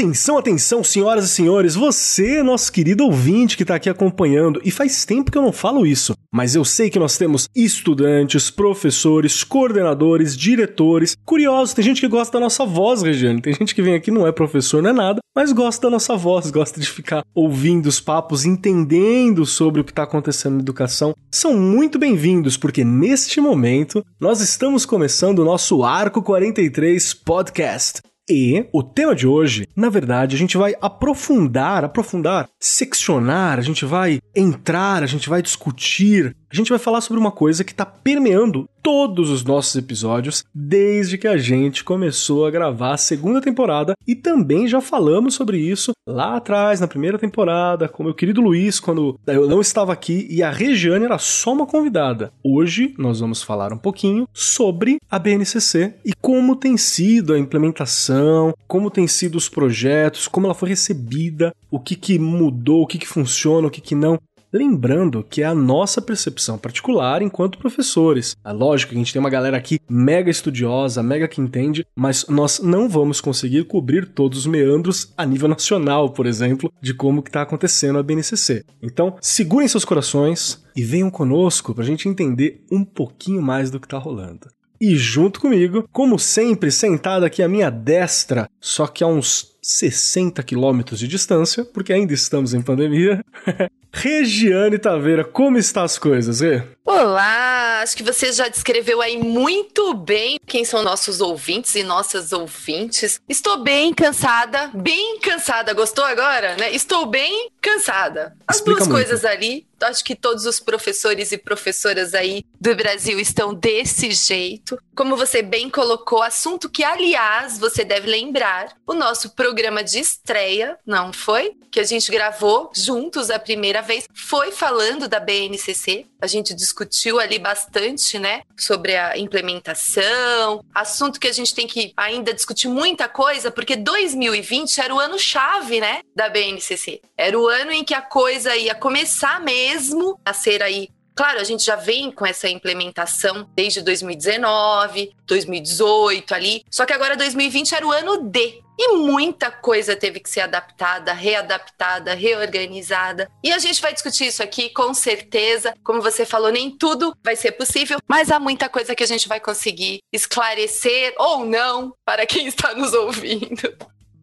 Atenção, atenção, senhoras e senhores, você, nosso querido ouvinte que está aqui acompanhando, e faz tempo que eu não falo isso, mas eu sei que nós temos estudantes, professores, coordenadores, diretores, curiosos, tem gente que gosta da nossa voz, Regiane, tem gente que vem aqui não é professor, não é nada, mas gosta da nossa voz, gosta de ficar ouvindo os papos, entendendo sobre o que está acontecendo na educação. São muito bem-vindos, porque neste momento nós estamos começando o nosso Arco 43 Podcast. E o tema de hoje, na verdade, a gente vai aprofundar, aprofundar, seccionar, a gente vai entrar, a gente vai discutir, a gente vai falar sobre uma coisa que está permeando todos os nossos episódios desde que a gente começou a gravar a segunda temporada e também já falamos sobre isso lá atrás, na primeira temporada, com meu querido Luiz, quando eu não estava aqui e a Regiane era só uma convidada. Hoje nós vamos falar um pouquinho sobre a BNCC e como tem sido a implementação, como tem sido os projetos, como ela foi recebida, o que, que mudou, o que, que funciona, o que, que não. Lembrando que é a nossa percepção particular enquanto professores. É lógico que a gente tem uma galera aqui mega estudiosa, mega que entende, mas nós não vamos conseguir cobrir todos os meandros a nível nacional, por exemplo, de como que está acontecendo a BNCC. Então, segurem seus corações e venham conosco para a gente entender um pouquinho mais do que está rolando. E junto comigo, como sempre, sentado aqui à minha destra, só que a uns 60 quilômetros de distância, porque ainda estamos em pandemia, Regiane Taveira, como está as coisas, Rê? Olá, acho que você já descreveu aí muito bem quem são nossos ouvintes e nossas ouvintes. Estou bem cansada, bem cansada. Gostou agora, né? Estou bem cansada. As Explica duas muito. coisas ali acho que todos os professores e professoras aí do Brasil estão desse jeito. Como você bem colocou, assunto que, aliás, você deve lembrar, o nosso programa de estreia, não foi? Que a gente gravou juntos a primeira vez, foi falando da BNCC. A gente discutiu ali bastante, né, sobre a implementação, assunto que a gente tem que ainda discutir muita coisa, porque 2020 era o ano chave, né, da BNCC. Era o ano em que a coisa ia começar mesmo a ser aí Claro, a gente já vem com essa implementação desde 2019, 2018 ali, só que agora 2020 era o ano D. E muita coisa teve que ser adaptada, readaptada, reorganizada. E a gente vai discutir isso aqui com certeza. Como você falou, nem tudo vai ser possível, mas há muita coisa que a gente vai conseguir esclarecer ou não para quem está nos ouvindo.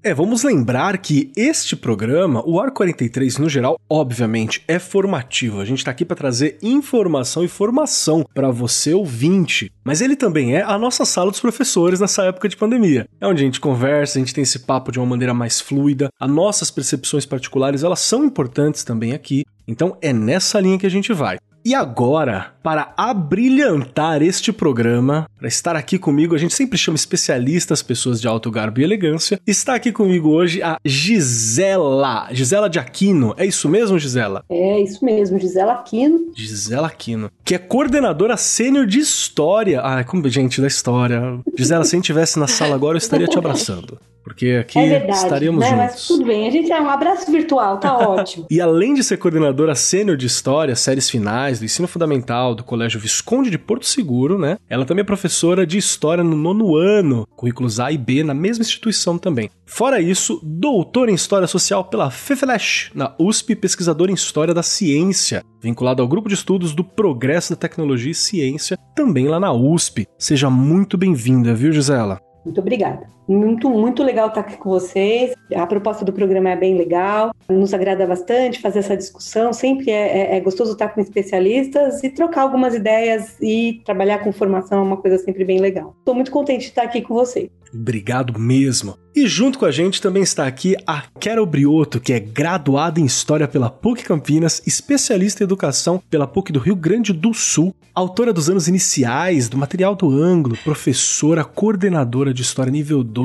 É, vamos lembrar que este programa, o Ar 43 no geral, obviamente é formativo. A gente está aqui para trazer informação e formação para você ouvinte, mas ele também é a nossa sala dos professores nessa época de pandemia. É onde a gente conversa, a gente tem esse papo de uma maneira mais fluida. As nossas percepções particulares, elas são importantes também aqui. Então é nessa linha que a gente vai. E agora, para abrilhantar este programa, para estar aqui comigo, a gente sempre chama especialistas, pessoas de alto garbo e elegância. Está aqui comigo hoje a Gisela, Gisela de Aquino. É isso mesmo, Gisela? É isso mesmo, Gisela Aquino. Gisela Aquino, que é coordenadora sênior de história. Ai, como gente da história. Gisela, se a gente estivesse na sala agora, eu estaria te abraçando. Porque aqui é verdade, estaríamos né? juntos. Mas tudo bem, a gente é um abraço virtual, tá ótimo. e além de ser coordenadora sênior de história, séries finais do ensino fundamental do Colégio Visconde de Porto Seguro, né? Ela também é professora de história no nono ano, currículos A e B na mesma instituição também. Fora isso, doutora em história social pela FEFELESH, na USP, pesquisadora em história da ciência, vinculada ao grupo de estudos do progresso da tecnologia e ciência, também lá na USP. Seja muito bem-vinda, viu, Gisela? Muito obrigada. Muito, muito legal estar aqui com vocês. A proposta do programa é bem legal, nos agrada bastante fazer essa discussão. Sempre é, é, é gostoso estar com especialistas e trocar algumas ideias e trabalhar com formação é uma coisa sempre bem legal. Estou muito contente de estar aqui com vocês. Obrigado mesmo. E junto com a gente também está aqui a Carol Brioto, que é graduada em História pela PUC Campinas, especialista em Educação pela PUC do Rio Grande do Sul, autora dos anos iniciais do material do ângulo, professora, coordenadora de História nível 2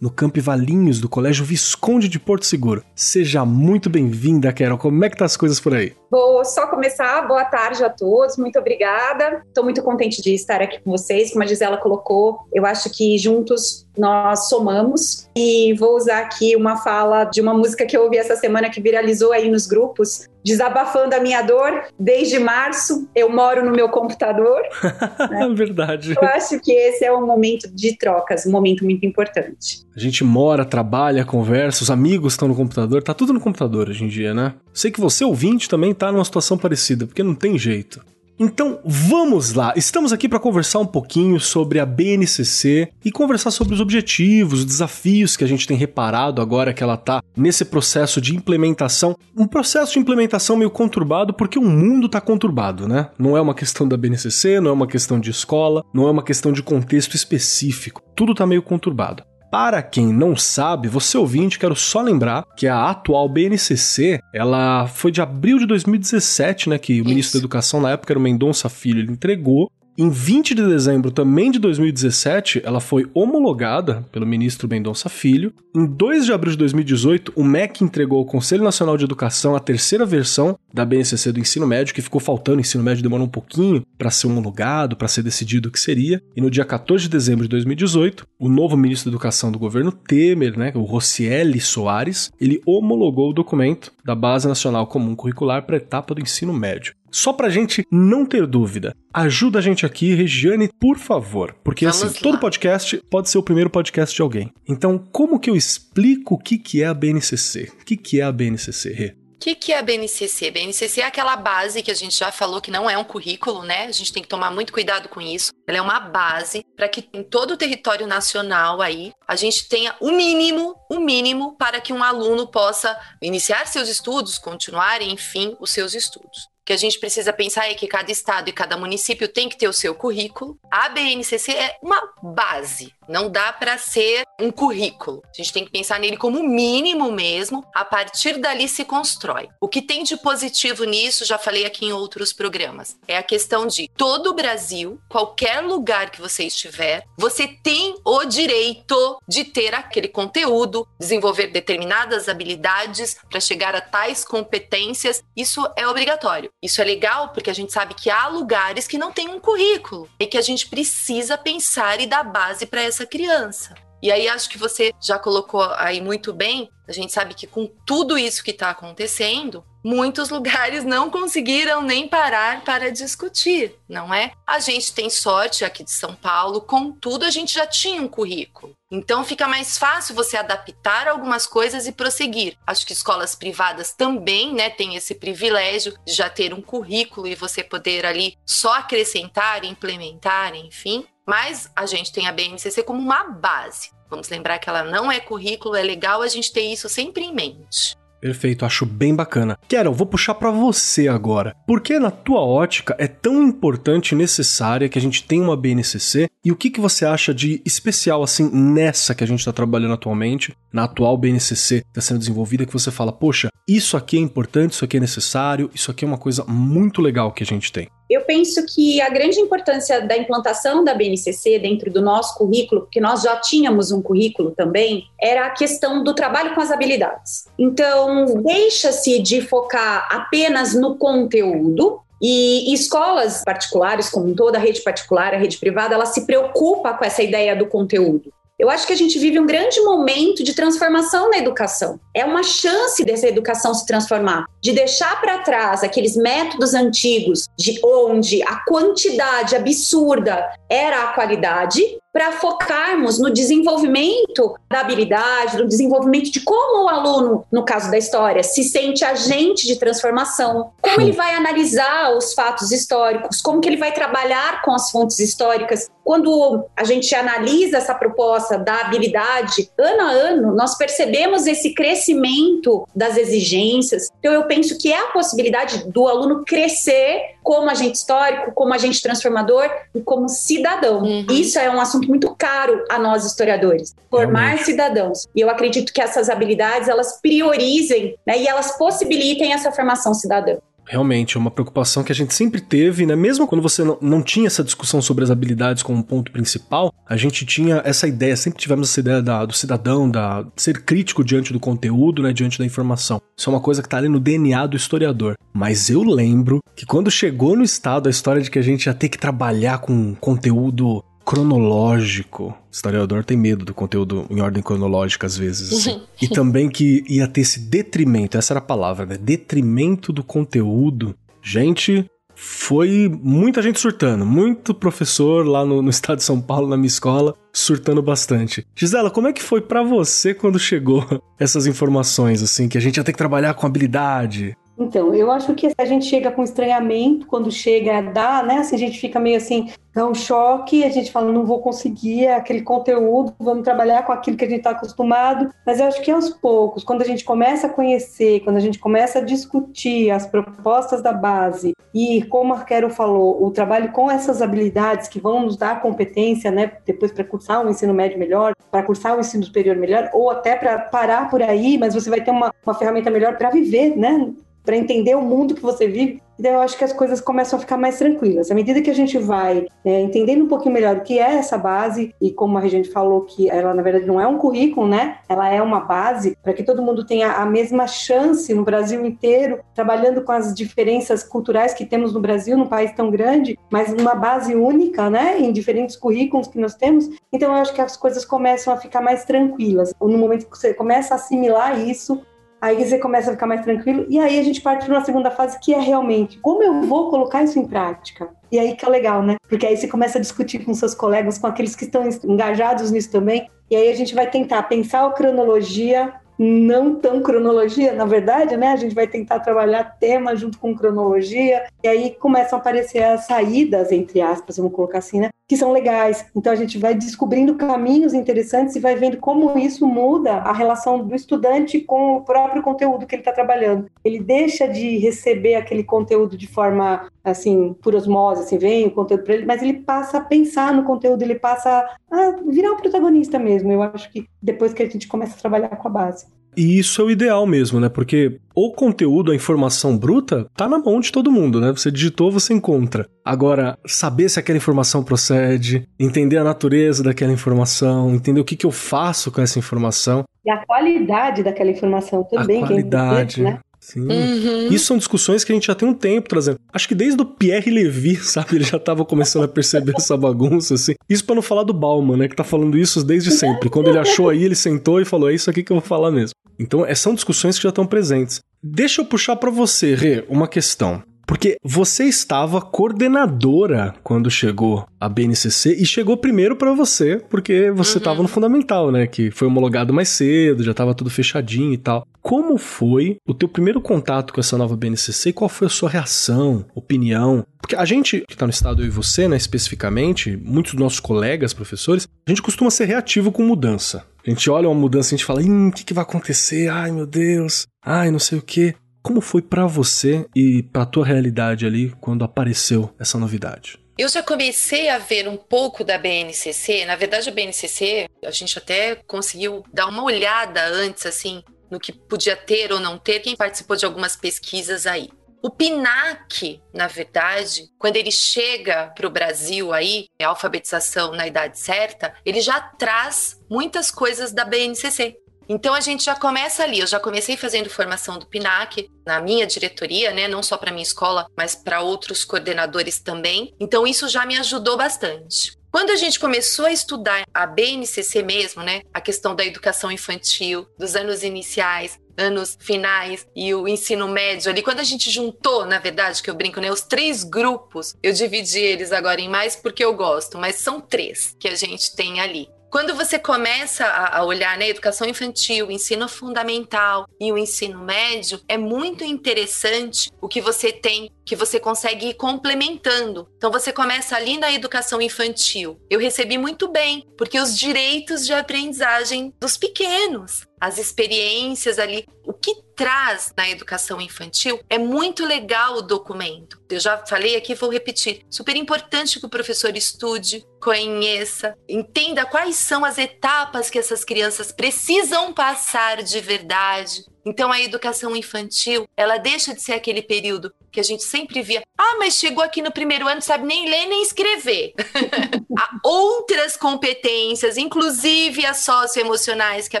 no Camp Valinhos do Colégio Visconde de Porto Seguro. Seja muito bem-vinda, Carol. Como é que tá as coisas por aí? Vou só começar. Boa tarde a todos, muito obrigada. Estou muito contente de estar aqui com vocês. Como a Gisela colocou, eu acho que juntos nós somamos. E vou usar aqui uma fala de uma música que eu ouvi essa semana que viralizou aí nos grupos, desabafando a minha dor. Desde março eu moro no meu computador. né? Verdade. Eu acho que esse é um momento de trocas, um momento muito importante. A gente mora, trabalha, conversa, os amigos estão no computador, tá tudo no computador hoje em dia, né? Sei que você, ouvinte, também tá numa situação parecida, porque não tem jeito. Então vamos lá, estamos aqui para conversar um pouquinho sobre a BNCC e conversar sobre os objetivos, os desafios que a gente tem reparado agora que ela está nesse processo de implementação. Um processo de implementação meio conturbado porque o mundo está conturbado, né? Não é uma questão da BNCC, não é uma questão de escola, não é uma questão de contexto específico. Tudo está meio conturbado. Para quem não sabe, você ouvinte, quero só lembrar que a atual BNCC, ela foi de abril de 2017, né, que o Isso. ministro da Educação na época era o Mendonça Filho, ele entregou em 20 de dezembro também de 2017, ela foi homologada pelo ministro Mendonça Filho. Em 2 de abril de 2018, o MEC entregou ao Conselho Nacional de Educação a terceira versão da BNCC do ensino médio, que ficou faltando. O ensino médio demorou um pouquinho para ser homologado, para ser decidido o que seria. E no dia 14 de dezembro de 2018, o novo ministro da Educação do governo Temer, né, o Rocieli Soares, ele homologou o documento da Base Nacional Comum Curricular para a etapa do ensino médio. Só pra gente não ter dúvida, ajuda a gente aqui, Regiane, por favor. Porque Vamos assim, lá. todo podcast pode ser o primeiro podcast de alguém. Então, como que eu explico o que, que é a BNCC? O que, que é a BNCC, Rê? O que, que é a BNCC? BNCC é aquela base que a gente já falou que não é um currículo, né? A gente tem que tomar muito cuidado com isso. Ela é uma base para que em todo o território nacional aí a gente tenha o mínimo, o mínimo para que um aluno possa iniciar seus estudos, continuar, enfim, os seus estudos que a gente precisa pensar é que cada estado e cada município tem que ter o seu currículo. A BNCC é uma base, não dá para ser um currículo. A gente tem que pensar nele como mínimo mesmo, a partir dali se constrói. O que tem de positivo nisso, já falei aqui em outros programas, é a questão de todo o Brasil, qualquer lugar que você estiver, você tem o direito de ter aquele conteúdo, desenvolver determinadas habilidades para chegar a tais competências. Isso é obrigatório. Isso é legal porque a gente sabe que há lugares que não têm um currículo e que a gente precisa pensar e dar base para essa criança. E aí acho que você já colocou aí muito bem. A gente sabe que com tudo isso que está acontecendo, muitos lugares não conseguiram nem parar para discutir, não é? A gente tem sorte aqui de São Paulo, contudo, a gente já tinha um currículo. Então fica mais fácil você adaptar algumas coisas e prosseguir. Acho que escolas privadas também, né, têm esse privilégio de já ter um currículo e você poder ali só acrescentar, implementar, enfim. Mas a gente tem a BNCC como uma base. Vamos lembrar que ela não é currículo, é legal a gente ter isso sempre em mente. Perfeito, acho bem bacana. Carol, vou puxar para você agora. Por que na tua ótica é tão importante e necessária que a gente tenha uma BNCC? E o que, que você acha de especial assim nessa que a gente está trabalhando atualmente, na atual BNCC que está sendo desenvolvida, que você fala, poxa, isso aqui é importante, isso aqui é necessário, isso aqui é uma coisa muito legal que a gente tem? Eu penso que a grande importância da implantação da BNCC dentro do nosso currículo, porque nós já tínhamos um currículo também, era a questão do trabalho com as habilidades. Então, deixa-se de focar apenas no conteúdo, e escolas particulares, como toda a rede particular, a rede privada, ela se preocupa com essa ideia do conteúdo. Eu acho que a gente vive um grande momento de transformação na educação. É uma chance dessa educação se transformar, de deixar para trás aqueles métodos antigos de onde a quantidade absurda era a qualidade para focarmos no desenvolvimento da habilidade, no desenvolvimento de como o aluno, no caso da história, se sente agente de transformação, como ele vai analisar os fatos históricos, como que ele vai trabalhar com as fontes históricas. Quando a gente analisa essa proposta da habilidade, ano a ano, nós percebemos esse crescimento das exigências. Então, eu penso que é a possibilidade do aluno crescer como agente histórico, como agente transformador e como cidadão. Uhum. Isso é um assunto assunto muito caro a nós historiadores, formar Realmente. cidadãos. E eu acredito que essas habilidades elas priorizem né, e elas possibilitem essa formação cidadã. Realmente, é uma preocupação que a gente sempre teve, né? Mesmo quando você não, não tinha essa discussão sobre as habilidades como ponto principal, a gente tinha essa ideia, sempre tivemos essa ideia da, do cidadão, da ser crítico diante do conteúdo, né? Diante da informação. Isso é uma coisa que tá ali no DNA do historiador. Mas eu lembro que quando chegou no estado a história de que a gente ia ter que trabalhar com conteúdo cronológico. O historiador tem medo do conteúdo em ordem cronológica às vezes. Assim. e também que ia ter esse detrimento, essa era a palavra, né? Detrimento do conteúdo. Gente, foi muita gente surtando, muito professor lá no, no, estado de São Paulo, na minha escola, surtando bastante. Gisela, como é que foi para você quando chegou essas informações, assim, que a gente ia ter que trabalhar com habilidade, então, eu acho que a gente chega com estranhamento quando chega dar, né? Assim, a gente fica meio assim, dá um choque, a gente fala, não vou conseguir aquele conteúdo, vamos trabalhar com aquilo que a gente está acostumado. Mas eu acho que aos poucos, quando a gente começa a conhecer, quando a gente começa a discutir as propostas da base e, como a Quero falou, o trabalho com essas habilidades que vão nos dar competência, né? Depois para cursar um ensino médio melhor, para cursar um ensino superior melhor, ou até para parar por aí, mas você vai ter uma, uma ferramenta melhor para viver, né? Para entender o mundo que você vive. Então, eu acho que as coisas começam a ficar mais tranquilas. À medida que a gente vai é, entendendo um pouquinho melhor o que é essa base, e como a gente falou que ela, na verdade, não é um currículo, né? Ela é uma base para que todo mundo tenha a mesma chance no Brasil inteiro, trabalhando com as diferenças culturais que temos no Brasil, num país tão grande, mas numa base única, né? Em diferentes currículos que nós temos. Então, eu acho que as coisas começam a ficar mais tranquilas. No momento que você começa a assimilar isso, Aí você começa a ficar mais tranquilo. E aí a gente parte para uma segunda fase que é realmente como eu vou colocar isso em prática. E aí que é legal, né? Porque aí você começa a discutir com seus colegas, com aqueles que estão engajados nisso também. E aí a gente vai tentar pensar a cronologia, não tão cronologia, na verdade, né? A gente vai tentar trabalhar tema junto com cronologia, e aí começam a aparecer as saídas, entre aspas, vamos colocar assim, né? Que são legais. Então a gente vai descobrindo caminhos interessantes e vai vendo como isso muda a relação do estudante com o próprio conteúdo que ele está trabalhando. Ele deixa de receber aquele conteúdo de forma assim, por osmose, assim, vem o conteúdo para ele, mas ele passa a pensar no conteúdo, ele passa a virar o protagonista mesmo. Eu acho que depois que a gente começa a trabalhar com a base. E isso é o ideal mesmo, né? Porque o conteúdo, a informação bruta, tá na mão de todo mundo, né? Você digitou, você encontra. Agora, saber se aquela informação procede, entender a natureza daquela informação, entender o que, que eu faço com essa informação. E a qualidade daquela informação também. A qualidade, que é né? Sim. Uhum. Isso são discussões que a gente já tem um tempo trazendo. Acho que desde o Pierre Levy, sabe? Ele já tava começando a perceber essa bagunça, assim. Isso para não falar do Bauman, né? Que tá falando isso desde sempre. Quando ele achou aí, ele sentou e falou: é isso aqui que eu vou falar mesmo. Então, é, são discussões que já estão presentes. Deixa eu puxar para você, Rê, uma questão. Porque você estava coordenadora quando chegou a BNCC e chegou primeiro para você, porque você estava uhum. no fundamental, né? Que foi homologado mais cedo, já estava tudo fechadinho e tal. Como foi o teu primeiro contato com essa nova BNCC e qual foi a sua reação, opinião? Porque a gente que está no estado, eu e você, né, especificamente, muitos dos nossos colegas, professores, a gente costuma ser reativo com mudança. A gente olha uma mudança e a gente fala, o que, que vai acontecer? Ai, meu Deus. Ai, não sei o quê. Como foi para você e para tua realidade ali quando apareceu essa novidade? Eu já comecei a ver um pouco da BNCC. Na verdade, a BNCC, a gente até conseguiu dar uma olhada antes, assim, no que podia ter ou não ter. Quem participou de algumas pesquisas aí. O PINAC, na verdade, quando ele chega para o Brasil aí, a alfabetização na idade certa, ele já traz muitas coisas da BNCC. Então a gente já começa ali. Eu já comecei fazendo formação do PINAC na minha diretoria, né? Não só para minha escola, mas para outros coordenadores também. Então isso já me ajudou bastante. Quando a gente começou a estudar a BNCC mesmo, né, a questão da educação infantil, dos anos iniciais, anos finais e o ensino médio ali, quando a gente juntou, na verdade, que eu brinco, né, os três grupos, eu dividi eles agora em mais porque eu gosto, mas são três que a gente tem ali. Quando você começa a olhar né, educação infantil, ensino fundamental e o ensino médio, é muito interessante o que você tem, que você consegue ir complementando. Então você começa ali na educação infantil. Eu recebi muito bem, porque os direitos de aprendizagem dos pequenos, as experiências ali, o que traz na educação infantil é muito legal o documento. Eu já falei aqui, vou repetir. Super importante que o professor estude, conheça, entenda quais são as etapas que essas crianças precisam passar de verdade. Então a educação infantil, ela deixa de ser aquele período que a gente sempre via, ah, mas chegou aqui no primeiro ano, sabe nem ler nem escrever. Há outras competências, inclusive as socioemocionais, que a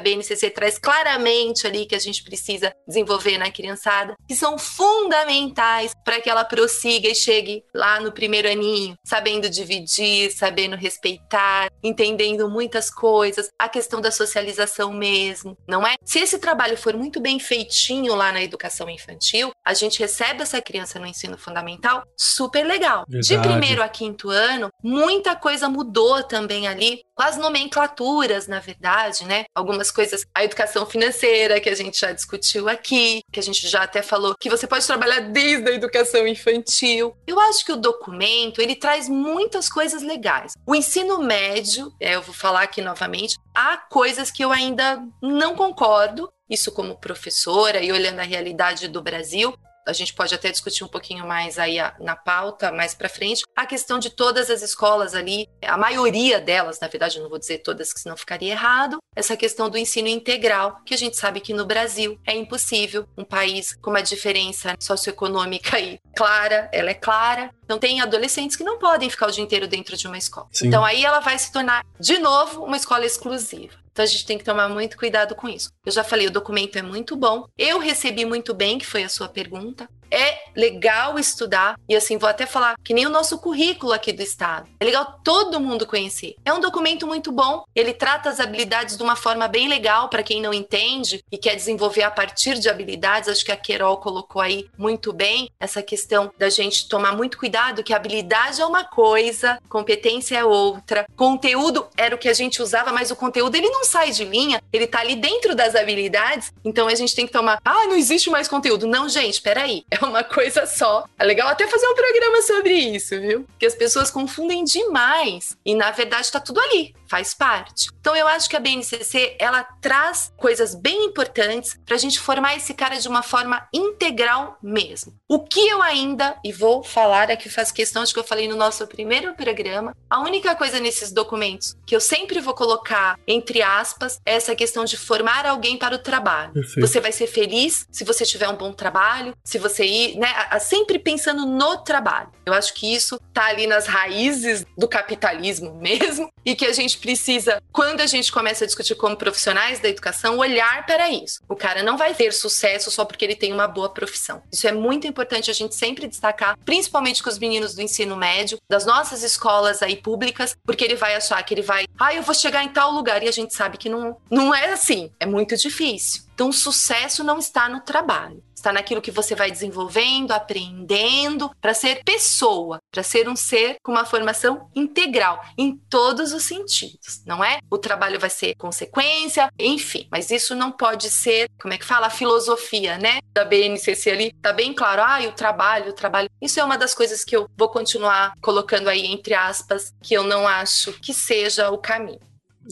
BNCC traz claramente ali que a gente precisa desenvolver na criançada, que são fundamentais para que ela prossiga e chegue lá no primeiro aninho, sabendo dividir, sabendo respeitar, entendendo muitas coisas, a questão da socialização mesmo, não é? Se esse trabalho for muito bem feitinho lá na educação infantil, a gente recebe essa criança no ensino fundamental, super legal. Verdade. De primeiro a quinto ano, muita coisa mudou também ali, com as nomenclaturas, na verdade, né? Algumas coisas, a educação financeira, que a gente já discutiu aqui, que a gente já até falou que você pode trabalhar desde a educação infantil. Eu acho que o documento, ele traz muitas coisas legais. O ensino médio, é, eu vou falar aqui novamente, há coisas que eu ainda não concordo, isso como professora e olhando a realidade do Brasil, a gente pode até discutir um pouquinho mais aí na pauta, mais para frente, a questão de todas as escolas ali, a maioria delas, na verdade, eu não vou dizer todas, que senão ficaria errado, essa questão do ensino integral, que a gente sabe que no Brasil é impossível, um país com uma diferença socioeconômica aí clara, ela é clara, então tem adolescentes que não podem ficar o dia inteiro dentro de uma escola. Sim. Então aí ela vai se tornar, de novo, uma escola exclusiva. Então a gente tem que tomar muito cuidado com isso. Eu já falei, o documento é muito bom. Eu recebi muito bem, que foi a sua pergunta é legal estudar, e assim, vou até falar que nem o nosso currículo aqui do Estado. É legal todo mundo conhecer. É um documento muito bom, ele trata as habilidades de uma forma bem legal para quem não entende e quer desenvolver a partir de habilidades. Acho que a Querol colocou aí muito bem essa questão da gente tomar muito cuidado, que habilidade é uma coisa, competência é outra, conteúdo era o que a gente usava, mas o conteúdo ele não sai de linha, ele tá ali dentro das habilidades, então a gente tem que tomar, ah, não existe mais conteúdo. Não, gente, peraí, é uma coisa só. É legal até fazer um programa sobre isso, viu? Porque as pessoas confundem demais. E na verdade tá tudo ali, faz parte. Então eu acho que a BNCC, ela traz coisas bem importantes pra gente formar esse cara de uma forma integral mesmo. O que eu ainda, e vou falar aqui, faz questão de que eu falei no nosso primeiro programa, a única coisa nesses documentos que eu sempre vou colocar entre aspas é essa questão de formar alguém para o trabalho. Perfeito. Você vai ser feliz se você tiver um bom trabalho, se você ir, né, sempre pensando no trabalho. Eu acho que isso tá ali nas raízes do capitalismo mesmo e que a gente precisa, quando a gente começa a discutir como profissionais da educação, olhar para isso. O cara não vai ter sucesso só porque ele tem uma boa profissão. Isso é muito importante a gente sempre destacar, principalmente com os meninos do ensino médio, das nossas escolas aí públicas, porque ele vai achar que ele vai, ah, eu vou chegar em tal lugar e a gente sabe que não, não é assim. É muito difícil. Então, o sucesso não está no trabalho está naquilo que você vai desenvolvendo, aprendendo, para ser pessoa, para ser um ser com uma formação integral em todos os sentidos, não é? O trabalho vai ser consequência, enfim, mas isso não pode ser, como é que fala, a filosofia, né? Da BNCC ali, tá bem claro, ah, o trabalho, o trabalho. Isso é uma das coisas que eu vou continuar colocando aí entre aspas, que eu não acho que seja o caminho.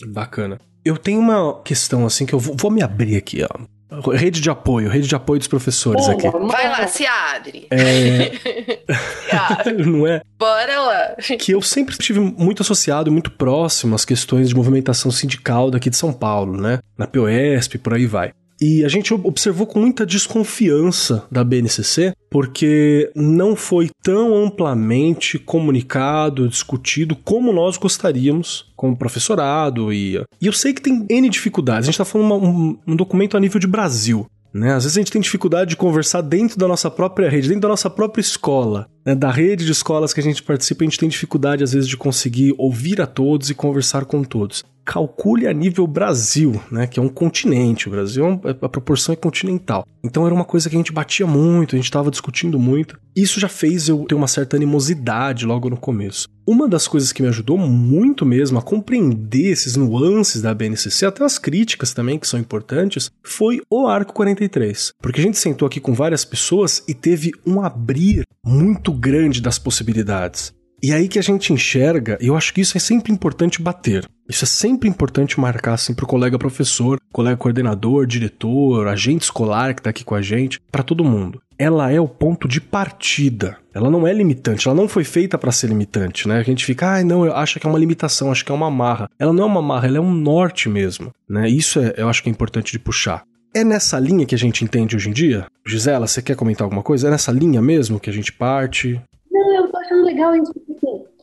Bacana. Eu tenho uma questão assim que eu vou, vou me abrir aqui, ó. Rede de apoio, rede de apoio dos professores Pô, aqui. Vai lá, se abre. É... Não é? Bora lá. Que eu sempre estive muito associado, muito próximo às questões de movimentação sindical daqui de São Paulo, né? Na POSP, por aí vai. E a gente observou com muita desconfiança da BNCC, porque não foi tão amplamente comunicado, discutido como nós gostaríamos, como professorado. E, e eu sei que tem N dificuldades. A gente está falando uma, um, um documento a nível de Brasil. Né? Às vezes a gente tem dificuldade de conversar dentro da nossa própria rede, dentro da nossa própria escola. Né? Da rede de escolas que a gente participa, a gente tem dificuldade, às vezes, de conseguir ouvir a todos e conversar com todos calcule a nível Brasil, né, que é um continente. O Brasil, é a proporção é continental. Então era uma coisa que a gente batia muito, a gente estava discutindo muito. Isso já fez eu ter uma certa animosidade logo no começo. Uma das coisas que me ajudou muito mesmo a compreender esses nuances da BNCC, até as críticas também que são importantes, foi o Arco 43. Porque a gente sentou aqui com várias pessoas e teve um abrir muito grande das possibilidades. E aí que a gente enxerga, e eu acho que isso é sempre importante bater. Isso é sempre importante marcar assim para o colega professor, colega coordenador, diretor, agente escolar que está aqui com a gente, para todo mundo. Ela é o ponto de partida. Ela não é limitante, ela não foi feita para ser limitante, né? A gente fica, ah, não, eu acho que é uma limitação, acho que é uma marra. Ela não é uma marra, ela é um norte mesmo, né? Isso é, eu acho que é importante de puxar. É nessa linha que a gente entende hoje em dia? Gisela, você quer comentar alguma coisa? É nessa linha mesmo que a gente parte? Não, eu tô achando legal isso.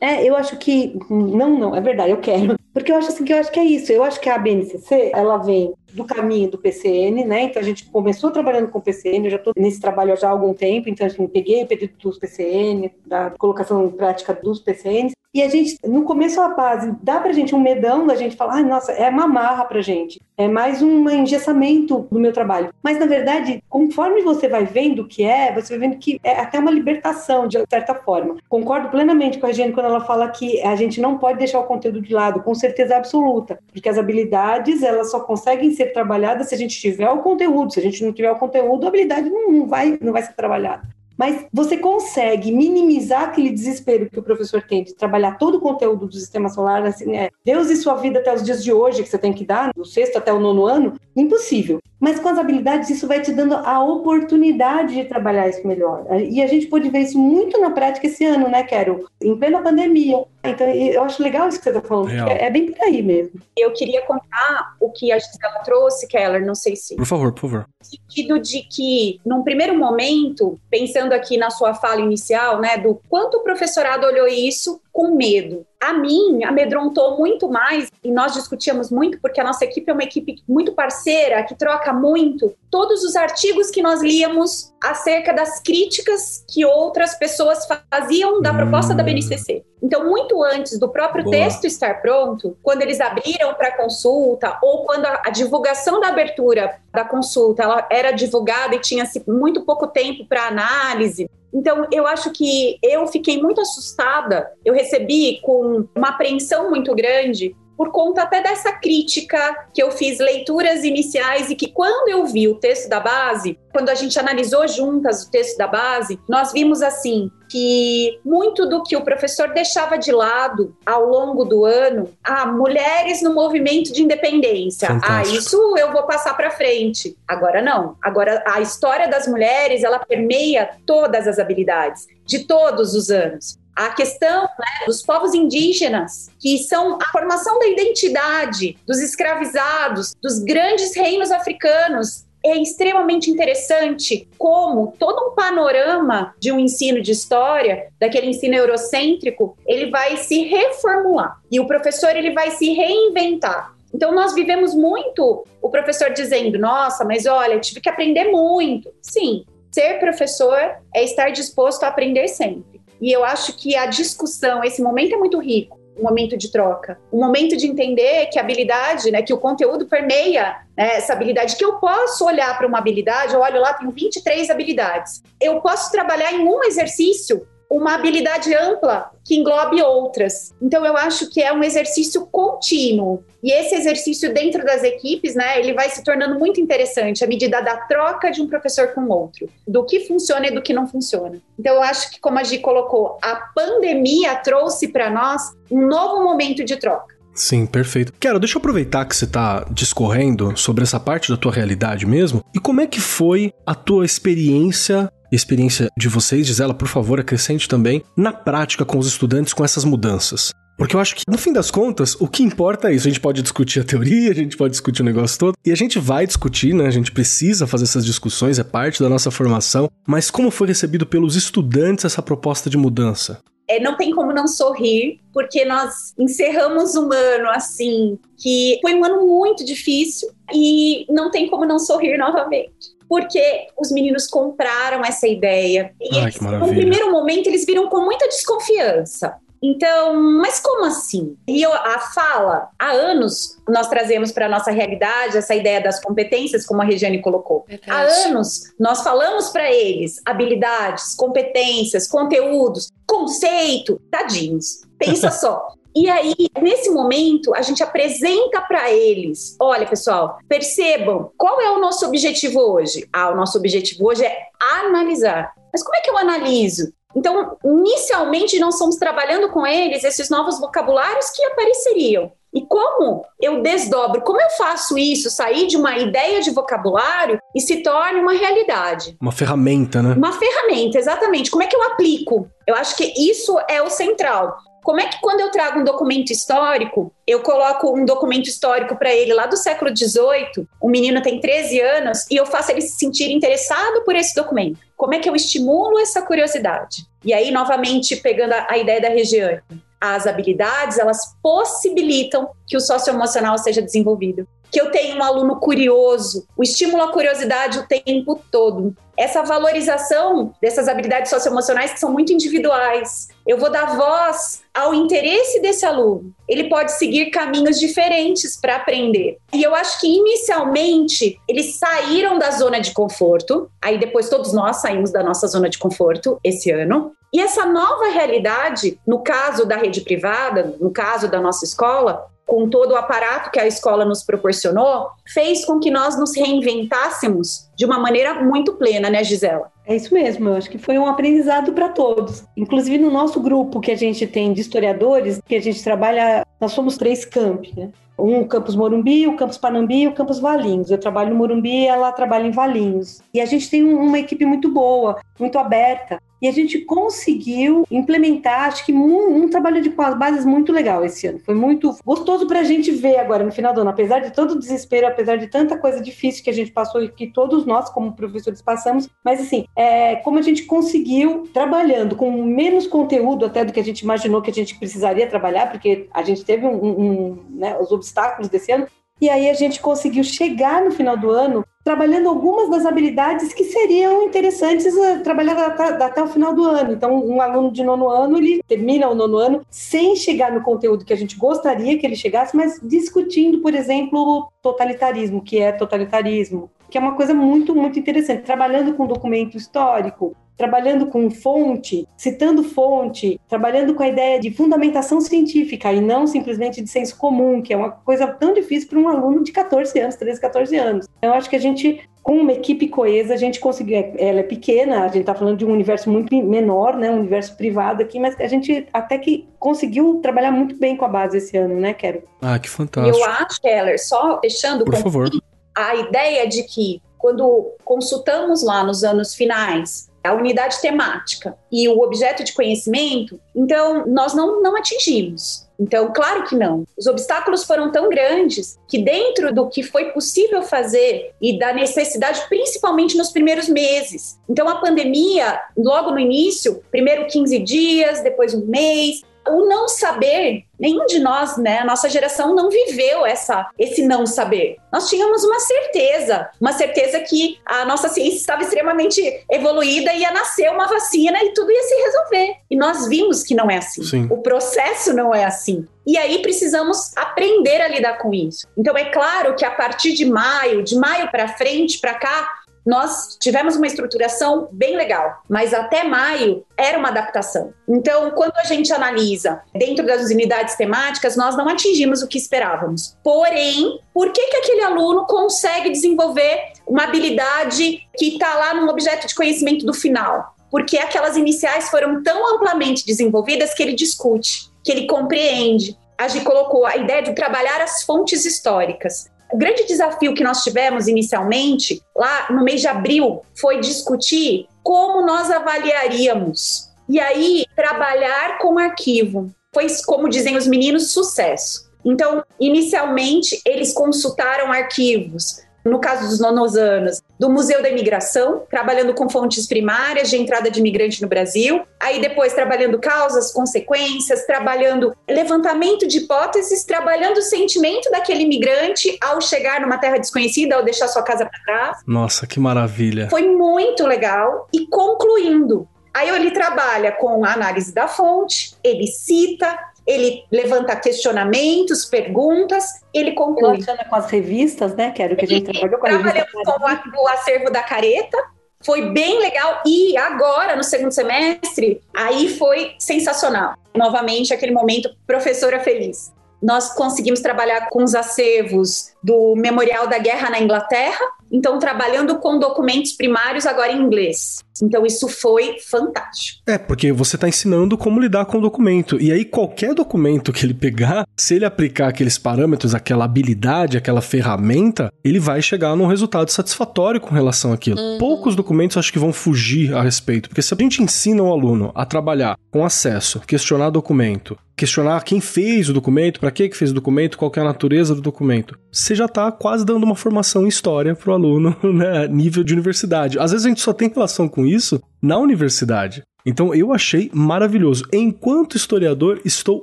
É, eu acho que. Não, não, é verdade, eu quero. Porque eu acho assim que eu acho que é isso. Eu acho que a BNCC, ela vem do caminho do PCN, né? Então a gente começou trabalhando com o PCN, eu já estou nesse trabalho já há algum tempo, então assim, peguei o pedido dos PCN, da colocação em prática dos PCNs, e a gente, no começo a base, dá pra gente um medão da gente falar, ah, nossa, é uma marra pra gente, é mais um engessamento do meu trabalho. Mas na verdade, conforme você vai vendo o que é, você vai vendo que é até uma libertação, de certa forma. Concordo plenamente com a Jenny quando ela fala que a gente não pode deixar o conteúdo de lado, com certeza absoluta, porque as habilidades, elas só conseguem ser trabalhadas se a gente tiver o conteúdo. Se a gente não tiver o conteúdo, a habilidade não, vai, não vai ser trabalhada. Mas você consegue minimizar aquele desespero que o professor tem de trabalhar todo o conteúdo do sistema solar, assim, é Deus e sua vida até os dias de hoje, que você tem que dar, do sexto até o nono ano, impossível. Mas com as habilidades, isso vai te dando a oportunidade de trabalhar isso melhor. E a gente pode ver isso muito na prática esse ano, né, Quero? Em plena pandemia. Então, eu acho legal isso que você está falando, é, é bem por aí mesmo. Eu queria contar o que a Gisela trouxe, Keller, não sei se. Por favor, por favor. No sentido de que, num primeiro momento, pensando aqui na sua fala inicial, né, do quanto o professorado olhou isso com medo. A mim, amedrontou muito mais, e nós discutíamos muito, porque a nossa equipe é uma equipe muito parceira, que troca muito, todos os artigos que nós líamos acerca das críticas que outras pessoas faziam da proposta da BNCC. Então, muito antes do próprio Boa. texto estar pronto, quando eles abriram para consulta, ou quando a, a, divulgação da abertura da consulta era divulgada e tinha muito pouco tempo para análise, então, eu acho que eu fiquei muito assustada. Eu recebi com uma apreensão muito grande por conta até dessa crítica que eu fiz leituras iniciais e que quando eu vi o texto da base, quando a gente analisou juntas o texto da base, nós vimos assim que muito do que o professor deixava de lado ao longo do ano, ah, mulheres no movimento de independência. Ah, Fantástico. Ah, isso eu vou passar para frente. Agora não. Agora a história das mulheres, ela permeia todas as habilidades de todos os anos a questão né, dos povos indígenas, que são a formação da identidade dos escravizados, dos grandes reinos africanos. É extremamente interessante como todo um panorama de um ensino de história, daquele ensino eurocêntrico, ele vai se reformular. E o professor ele vai se reinventar. Então, nós vivemos muito o professor dizendo: Nossa, mas olha, tive que aprender muito. Sim, ser professor é estar disposto a aprender sempre. E eu acho que a discussão, esse momento é muito rico, um momento de troca, um momento de entender que a habilidade, né, que o conteúdo permeia né, essa habilidade, que eu posso olhar para uma habilidade, eu olho lá, tenho 23 habilidades. Eu posso trabalhar em um exercício uma habilidade ampla que englobe outras. Então eu acho que é um exercício contínuo. E esse exercício dentro das equipes, né, ele vai se tornando muito interessante à medida da troca de um professor com outro, do que funciona e do que não funciona. Então eu acho que como a Gi colocou, a pandemia trouxe para nós um novo momento de troca. Sim, perfeito. Quero, deixa eu aproveitar que você está discorrendo sobre essa parte da tua realidade mesmo. E como é que foi a tua experiência experiência de vocês, Gisela, por favor, acrescente também, na prática com os estudantes com essas mudanças. Porque eu acho que, no fim das contas, o que importa é isso. A gente pode discutir a teoria, a gente pode discutir o negócio todo, e a gente vai discutir, né? A gente precisa fazer essas discussões, é parte da nossa formação. Mas como foi recebido pelos estudantes essa proposta de mudança? É, não tem como não sorrir, porque nós encerramos um ano assim, que foi um ano muito difícil, e não tem como não sorrir novamente porque os meninos compraram essa ideia. E Ai, eles, no primeiro momento, eles viram com muita desconfiança. Então, mas como assim? E eu, a fala, há anos nós trazemos para a nossa realidade essa ideia das competências, como a Regiane colocou. Verdade. Há anos nós falamos para eles habilidades, competências, conteúdos, conceito, tadinhos. Pensa só. E aí, nesse momento, a gente apresenta para eles: olha, pessoal, percebam qual é o nosso objetivo hoje. Ah, o nosso objetivo hoje é analisar. Mas como é que eu analiso? Então, inicialmente, nós estamos trabalhando com eles esses novos vocabulários que apareceriam. E como eu desdobro, como eu faço isso, sair de uma ideia de vocabulário e se torne uma realidade? Uma ferramenta, né? Uma ferramenta, exatamente. Como é que eu aplico? Eu acho que isso é o central Como é que quando eu trago um documento histórico, eu coloco um documento histórico para ele lá do século XVIII, o menino tem 13 anos, e eu faço ele se sentir interessado por esse documento? Como é que eu estimulo essa curiosidade? E aí, novamente, pegando a, a ideia da Regiane, as habilidades, elas possibilitam que o socioemocional seja desenvolvido que eu tenho um aluno curioso, o estímulo à curiosidade o tempo todo. Essa valorização dessas habilidades socioemocionais que são muito individuais. Eu vou dar voz ao interesse desse aluno. Ele pode seguir caminhos diferentes para aprender. E eu acho que inicialmente eles saíram da zona de conforto, aí depois todos nós saímos da nossa zona de conforto esse ano. E essa nova realidade, no caso da rede privada, no caso da nossa escola, com todo o aparato que a escola nos proporcionou, fez com que nós nos reinventássemos de uma maneira muito plena, né, Gisela? É isso mesmo, eu acho que foi um aprendizado para todos. Inclusive no nosso grupo que a gente tem de historiadores, que a gente trabalha, nós somos três campi, né? Um campus Morumbi, o campus Panambi e o campus Valinhos. Eu trabalho no Morumbi ela trabalha em Valinhos. E a gente tem uma equipe muito boa, muito aberta. E a gente conseguiu implementar, acho que um, um trabalho de bases muito legal esse ano. Foi muito gostoso para a gente ver agora no final do ano, apesar de todo o desespero, apesar de tanta coisa difícil que a gente passou e que todos nós, como professores, passamos. Mas assim, é, como a gente conseguiu, trabalhando com menos conteúdo até do que a gente imaginou que a gente precisaria trabalhar, porque a gente teve um, um, né, os obstáculos desse ano, e aí a gente conseguiu chegar no final do ano trabalhando algumas das habilidades que seriam interessantes uh, trabalhar até, até, o final do ano. Então, um aluno de nono ano, ele termina o nono ano sem chegar no conteúdo que a gente gostaria que ele chegasse, mas discutindo, por exemplo, totalitarismo, que é totalitarismo, que é uma coisa muito, muito interessante. Trabalhando com documento histórico, trabalhando com fonte, citando fonte, trabalhando com a ideia de fundamentação científica e não simplesmente de senso comum, que é uma coisa tão difícil para um aluno de 14 anos, 13, 14 anos. Então, eu acho que a gente com uma equipe coesa, a gente conseguiu. Ela é pequena, a gente está falando de um universo muito menor, né? Um universo privado aqui, mas a gente até que conseguiu trabalhar muito bem com a base esse ano, né, Quero? Ah, que fantástico. Eu acho, Keller, só fechando Por favor. a ideia de que quando consultamos lá nos anos finais a unidade temática e o objeto de conhecimento, então nós não, não atingimos. Então, claro que não. Os obstáculos foram tão grandes que, dentro do que foi possível fazer e da necessidade, principalmente nos primeiros meses. Então, a pandemia, logo no início, primeiro 15 dias, depois um mês, o não saber, nenhum de nós, né, a nossa geração não viveu essa esse não saber. Nós tínhamos uma certeza, uma certeza que a nossa ciência estava extremamente evoluída e ia nascer uma vacina e tudo ia se resolver. E nós vimos que não é assim. Sim. O processo não é assim. E aí precisamos aprender a lidar com isso. Então é claro que a partir de maio, de maio para frente, para cá, nós tivemos uma estruturação bem legal, mas até maio era uma adaptação. Então, quando a gente analisa dentro das unidades temáticas, nós não atingimos o que esperávamos. Porém, por que, que aquele aluno consegue desenvolver uma habilidade que está lá no objeto de conhecimento do final? Porque aquelas iniciais foram tão amplamente desenvolvidas que ele discute, que ele compreende, a gente colocou a ideia de trabalhar as fontes históricas. O grande desafio que nós tivemos inicialmente, lá no mês de abril, foi discutir como nós avaliaríamos. E aí, trabalhar com arquivo. Foi, como dizem os meninos, sucesso. Então, inicialmente, eles consultaram arquivos, no caso dos nonosanos, do Museu da Imigração, trabalhando com fontes primárias de entrada de imigrante no Brasil, aí depois trabalhando causas, consequências, trabalhando levantamento de hipóteses, trabalhando o sentimento daquele imigrante ao chegar numa terra desconhecida, ao deixar sua casa para trás. Nossa, que maravilha. Foi muito legal e concluindo Aí ele trabalha com a análise da fonte, ele cita, ele levanta questionamentos, perguntas, ele conclui. Relaciona com as revistas, né? Que era o que a gente trabalhou com a revista. com o acervo da careta, foi bem legal. E agora, no segundo semestre, aí foi sensacional. Novamente, aquele momento, professora feliz. Nós conseguimos trabalhar com os acervos do Memorial da Guerra na Inglaterra, então trabalhando com documentos primários agora em inglês. Então isso foi fantástico. É, porque você está ensinando como lidar com o documento. E aí qualquer documento que ele pegar, se ele aplicar aqueles parâmetros, aquela habilidade, aquela ferramenta, ele vai chegar num resultado satisfatório com relação àquilo. Uhum. Poucos documentos acho que vão fugir a respeito, porque se a gente ensina o aluno a trabalhar com acesso, questionar documento, questionar quem fez o documento, para que fez o documento, qual é a natureza do documento. Você já está quase dando uma formação em história para o aluno, né, nível de universidade. Às vezes a gente só tem relação com isso na universidade. Então eu achei maravilhoso. Enquanto historiador, estou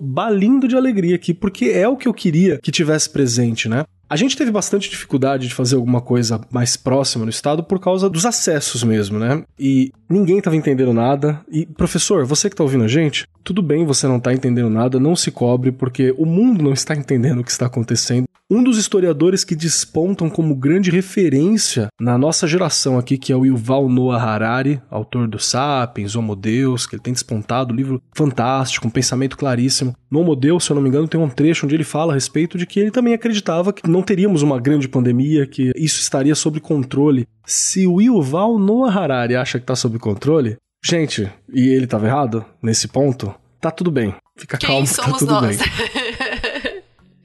balindo de alegria aqui, porque é o que eu queria que tivesse presente, né? A gente teve bastante dificuldade de fazer alguma coisa mais próxima no estado por causa dos acessos mesmo, né? E ninguém estava entendendo nada. E, professor, você que está ouvindo a gente, tudo bem você não tá entendendo nada, não se cobre, porque o mundo não está entendendo o que está acontecendo. Um dos historiadores que despontam como grande referência na nossa geração aqui, que é o Yuval Noah Harari, autor do Sapiens, Homo Deus, que ele tem despontado, um livro fantástico, um pensamento claríssimo. No Homo Deus, se eu não me engano, tem um trecho onde ele fala a respeito de que ele também acreditava que não teríamos uma grande pandemia, que isso estaria sob controle. Se o Yuval Noah Harari acha que está sob controle, gente, e ele estava errado nesse ponto, tá tudo bem. Fica Quem calmo, tá tudo nós? bem.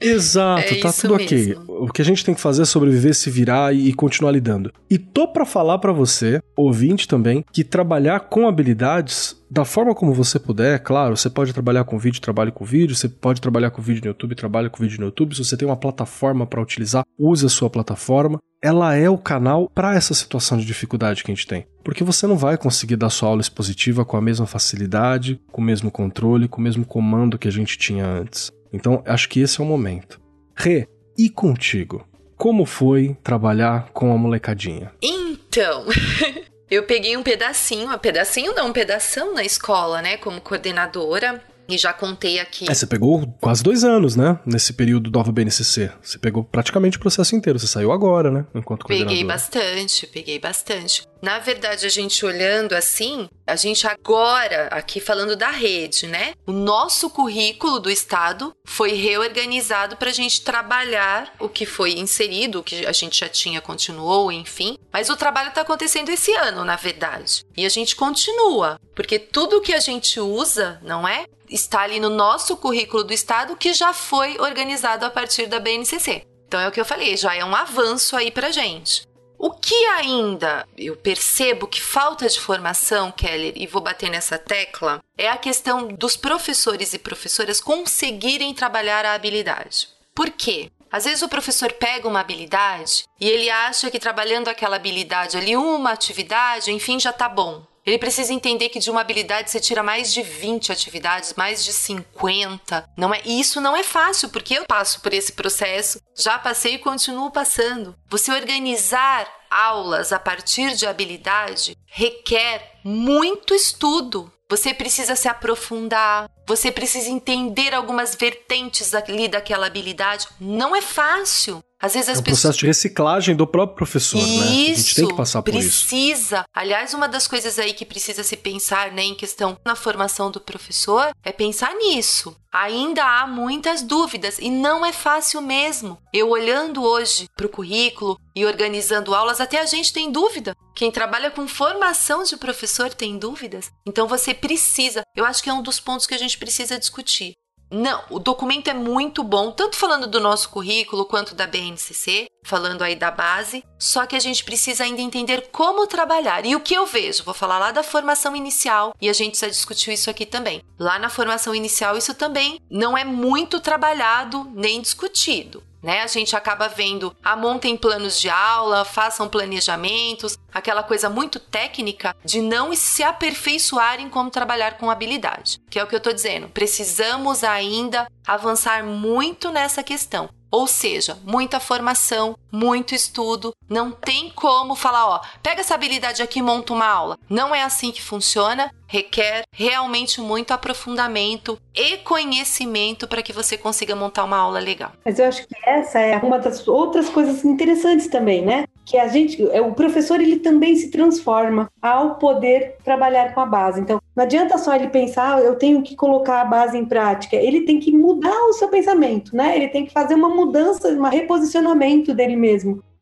Exato, É tá tudo ok. mesmo. O que a gente tem que fazer é sobreviver, se virar e, e continuar lidando. E tô pra falar pra você, ouvinte também, que trabalhar com habilidades da forma como você puder, claro, você pode trabalhar com vídeo, trabalhe com vídeo, você pode trabalhar com vídeo no YouTube, trabalhe com vídeo no YouTube. Se você tem uma plataforma pra utilizar, use a sua plataforma. Ela é o canal pra essa situação de dificuldade que a gente tem. Porque você não vai conseguir dar sua aula expositiva com a mesma facilidade, com o mesmo controle, com o mesmo comando que a gente tinha antes. Então, acho que esse é o momento. Rê, e contigo? Como foi trabalhar com a molecadinha? Então, eu peguei um pedacinho, um pedacinho não, um pedação na escola, né, como coordenadora. E já contei aqui. É, você pegou quase dois anos, né? Nesse período do Nova BNCC. Você pegou praticamente o processo inteiro. Você saiu agora, né? Enquanto. Peguei bastante, peguei bastante. Na verdade, a gente olhando assim, a gente agora, aqui falando da rede, né? O nosso currículo do Estado foi reorganizado para a gente trabalhar o que foi inserido, o que a gente já tinha, continuou, enfim. Mas o trabalho está acontecendo esse ano, na verdade. E a gente continua, porque tudo que a gente usa, não é? Está ali no nosso currículo do Estado que já foi organizado a partir da BNCC. Então é o que eu falei, já é um avanço aí pra gente. O que ainda eu percebo que falta de formação, Keller, e vou bater nessa tecla, é a questão dos professores e professoras conseguirem trabalhar a habilidade. Por quê? Às vezes o professor pega uma habilidade e ele acha que trabalhando aquela habilidade ali, uma atividade, enfim, já tá bom. Ele precisa entender que de uma habilidade você tira mais de 20 atividades, mais de 50. Não é, e isso não é fácil, porque eu passo por esse processo, já passei e continuo passando. Você organizar aulas a partir de habilidade requer muito estudo. Você precisa se aprofundar, você precisa entender algumas vertentes ali daquela habilidade. Não é fácil. Às vezes as é um pessoas processo de reciclagem do próprio professor, isso, né? A gente tem que passar por isso. precisa. Aliás, uma das coisas aí que precisa se pensar, né, em questão na formação do professor, é pensar nisso. Ainda há muitas dúvidas e não é fácil mesmo. Eu olhando hoje para o currículo e organizando aulas, até a gente tem dúvida. Quem trabalha com formação de professor tem dúvidas. Então você precisa. Eu acho que é um dos pontos que a gente precisa discutir. Não, o documento é muito bom, tanto falando do nosso currículo quanto da BNCC, falando aí da base, só que a gente precisa ainda entender como trabalhar. E o que eu vejo, vou falar lá da formação inicial, e a gente já discutiu isso aqui também. Lá na formação inicial, isso também não é muito trabalhado nem discutido. Né? A gente acaba vendo, ah, montem planos de aula, façam planejamentos, aquela coisa muito técnica de não se aperfeiçoarem como trabalhar com habilidade. Que é o que eu tô dizendo. Precisamos ainda avançar muito nessa questão. Ou seja, muita formação, muito estudo. Não tem como falar, ó, pega essa habilidade aqui e monta uma aula. Não é assim que funciona. Requer realmente muito aprofundamento e conhecimento para que você consiga montar uma aula legal. Mas eu acho que essa é uma das outras coisas interessantes também, né? Que a gente, o professor, ele também se transforma ao poder trabalhar com a base. Então, não adianta só ele pensar, eu tenho que colocar a base em prática. Ele tem que mudar o seu pensamento, né? Ele tem que fazer uma mudança, um reposicionamento dele mesmo.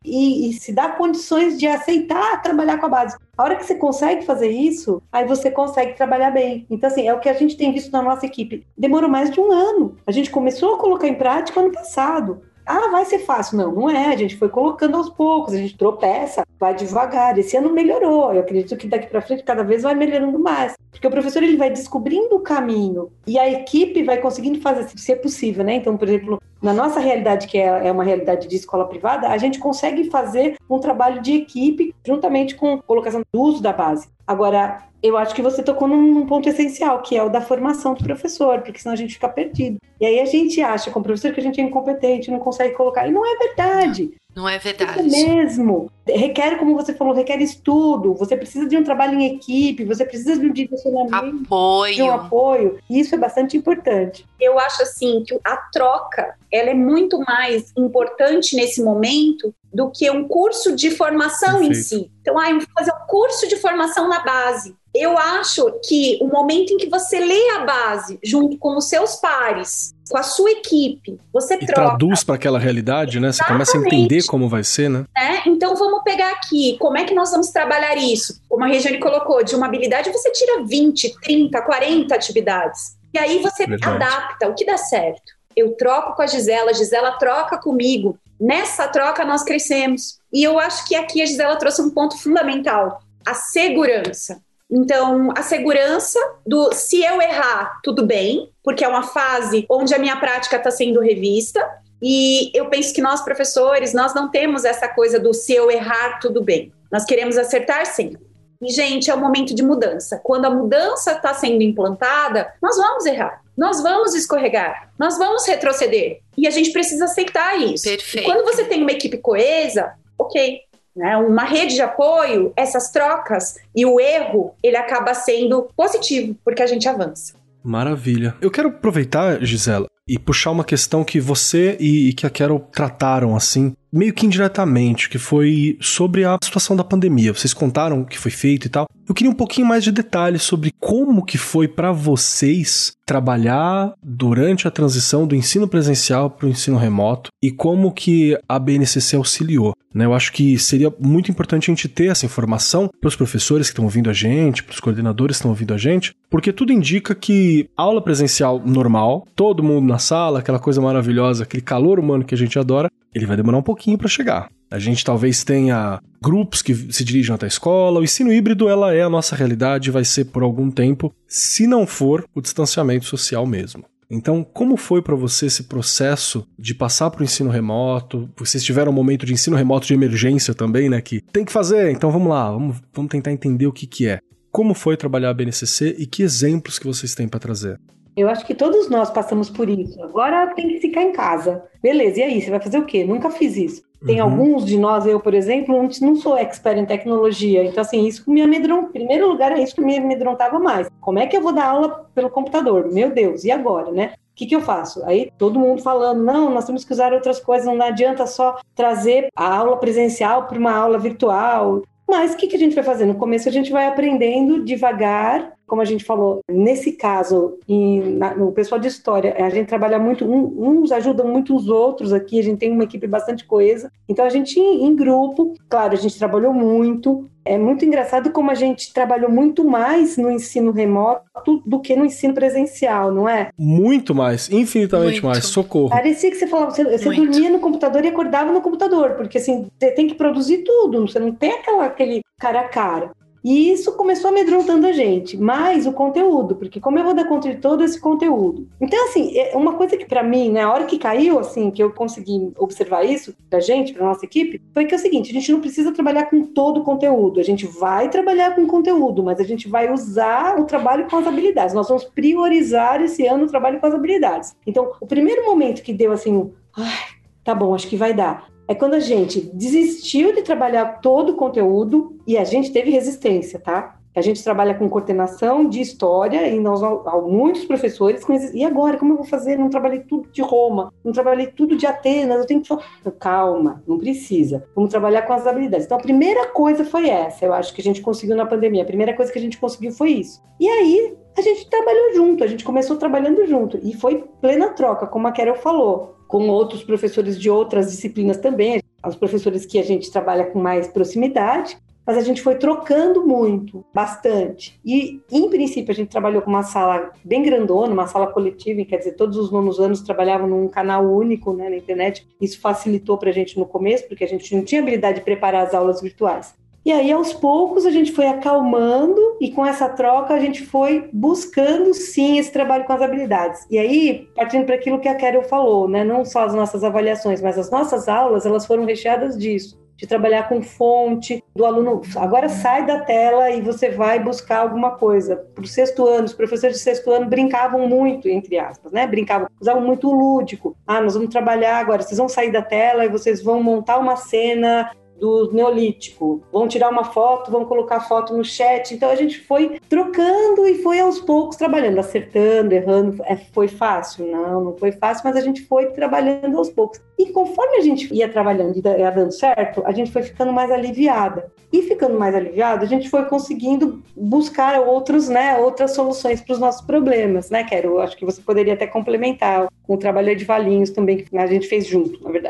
E, e, se dá condições de aceitar trabalhar com a base. A hora que você consegue fazer isso, aí você consegue trabalhar bem. Então, assim, é o que a gente tem visto na nossa equipe. Demorou mais de um ano. A gente começou a colocar em prática ano passado. ah, vai ser fácil. Não, não é. A gente foi colocando aos poucos, a gente tropeça, vai devagar. Esse ano melhorou. Eu acredito que daqui para frente cada vez vai melhorando mais. Porque o professor ele vai descobrindo o caminho e a equipe vai conseguindo fazer, se é possível, né? Então, por exemplo, na nossa realidade, que é, é uma realidade de escola privada, a gente consegue fazer um trabalho de equipe juntamente com a colocação do uso da base. Agora, eu acho que você tocou num ponto essencial, que é o da formação do professor, porque senão a gente fica perdido. E aí a gente acha, como professor, que a gente é incompetente, não consegue colocar. E não é verdade. Não é verdade. É mesmo. Requer, como você falou, requer estudo. Você precisa de um trabalho em equipe, você precisa de um direcionamento, apoio. de um apoio. E isso é bastante importante. Eu acho assim que a troca ela é muito mais importante nesse momento do que um curso de formação Perfeito. em si. Então, ah, eu vou fazer um curso de formação na base. Eu acho que o momento em que você lê a base junto com os seus pares, com a sua equipe, você e troca. traduz para aquela realidade, né? Você começa a entender como vai ser, né? É, então vamos pegar aqui, como é que nós vamos trabalhar isso? Como a Regiane colocou, de uma habilidade você tira 20, 30, 40 atividades. E aí você Verdade. adapta o que dá certo. Eu troco com a Gisela, a Gisela troca comigo. Nessa troca nós crescemos. E eu acho que aqui a Gisela trouxe um ponto fundamental: a segurança. Então, a segurança do se eu errar, tudo bem, porque é uma fase onde a minha prática está sendo revista. E eu penso que nós, professores, nós não temos essa coisa do se eu errar, tudo bem. Nós queremos acertar sempre. E, gente, é um momento de mudança. Quando a mudança está sendo implantada, nós vamos errar, nós vamos escorregar, nós vamos retroceder. E a gente precisa aceitar isso. Perfeito. E quando você tem uma equipe coesa, ok, né, uma rede de apoio, essas trocas e o erro, ele acaba sendo positivo, porque a gente avança. Maravilha. Eu quero aproveitar, Gisela, e puxar uma questão que você e, e que a Carol trataram assim, meio que indiretamente, que foi sobre a situação da pandemia. Vocês contaram o que foi feito e tal. Eu queria um pouquinho mais de detalhes sobre como que foi para vocês trabalhar durante a transição do ensino presencial para o ensino remoto e como que a BNCC auxiliou. Né? Eu acho que seria muito importante a gente ter essa informação para os professores que estão ouvindo a gente, para os coordenadores que estão ouvindo a gente, porque tudo indica que aula presencial normal, todo mundo na sala, aquela coisa maravilhosa, aquele calor humano que a gente adora, ele vai demorar um pouquinho para chegar. A gente talvez tenha grupos que se dirigem até a escola. O ensino híbrido ela é a nossa realidade, vai ser por algum tempo, se não for o distanciamento social mesmo. Então, como foi para você esse processo de passar para o ensino remoto? Vocês tiveram um momento de ensino remoto de emergência também, né? Que tem que fazer, então vamos lá, vamos, vamos tentar entender o que, que é. Como foi trabalhar a BNCC e que exemplos que vocês têm para trazer? Eu acho que todos nós passamos por isso. Agora tem que ficar em casa. Beleza, e aí? Você vai fazer o quê? Nunca fiz isso. Tem uhum. alguns de nós, eu, por exemplo, não sou expert em tecnologia. Então, assim, isso me amedrontou. Em primeiro lugar, é isso que me amedrontava mais. Como é que eu vou dar aula pelo computador? Meu Deus, e agora, né? O que, que eu faço? Aí todo mundo falando, não, nós temos que usar outras coisas, não adianta só trazer a aula presencial para uma aula virtual. Mas o que, que a gente vai fazer? No começo a gente vai aprendendo devagar como a gente falou, nesse caso, e na, no pessoal de história, a gente trabalha muito, um, uns ajudam muito os outros aqui, a gente tem uma equipe bastante coesa. Então a gente, em grupo, claro, a gente trabalhou muito. É muito engraçado como a gente trabalhou muito mais no ensino remoto do que no ensino presencial, não é? Muito mais, infinitamente muito. mais. Socorro. Parecia que você falava, você, você dormia no computador e acordava no computador, porque assim, você tem que produzir tudo, você não tem aquela, aquele cara a cara. E isso começou amedrontando a gente, mais o conteúdo, porque como eu vou dar conta de todo esse conteúdo? Então, assim, é uma coisa que para mim, né, hora que caiu, assim, que eu consegui observar isso da gente, para nossa equipe, foi que é o seguinte, a gente não precisa trabalhar com todo o conteúdo, a gente vai trabalhar com conteúdo, mas a gente vai usar o trabalho com as habilidades. Nós vamos priorizar esse ano o trabalho com as habilidades. Então, o primeiro momento que deu assim, ai, tá bom, acho que vai dar é quando a gente desistiu de trabalhar todo o conteúdo e a gente teve resistência, tá? A gente trabalha com coordenação de história e nós muitos professores e agora como eu vou fazer? Não trabalhei tudo de Roma, não trabalhei tudo de Atenas, eu tenho que calma, não precisa. Vamos trabalhar com as habilidades. Então a primeira coisa foi essa, eu acho que a gente conseguiu na pandemia. A primeira coisa que a gente conseguiu foi isso. E aí a gente trabalhou junto, a gente começou trabalhando junto e foi plena troca, como a Carol falou com outros professores de outras disciplinas também, os professores que a gente trabalha com mais proximidade. mas a gente foi trocando muito, bastante. E, em princípio, a gente trabalhou com uma sala bem grandona, uma sala coletiva, quer dizer, todos os nonos anos trabalhavam num canal único né, na internet. Isso facilitou para a gente no começo, porque a gente não tinha habilidade de preparar as aulas virtuais. E aí, aos poucos, a gente foi acalmando e com essa troca a gente foi buscando sim esse trabalho com as habilidades. E aí, partindo para aquilo que a Carol falou, né? Não só as nossas avaliações, mas as nossas aulas, elas foram recheadas disso. De trabalhar com fonte, do aluno agora sai da tela e você vai buscar alguma coisa. Para o sexto ano, os professores de sexto ano brincavam muito, entre aspas, né? Brincavam, usavam muito o lúdico. Ah, nós vamos trabalhar agora, vocês vão sair da tela e vocês vão montar uma cena do Neolítico. Vão tirar uma foto, vão colocar foto no chat. Então a gente foi trocando e foi aos poucos trabalhando, acertando, errando. É, foi fácil? Não, não foi fácil, mas a gente foi trabalhando aos poucos. E conforme a gente ia trabalhando e ia dando certo, a gente foi ficando mais aliviada. E ficando mais aliviada, a gente foi conseguindo buscar outros, né, outras soluções para os nossos problemas, né, Quero? Acho que você poderia até complementar com o trabalho de Valinhos também, que a gente fez junto, na verdade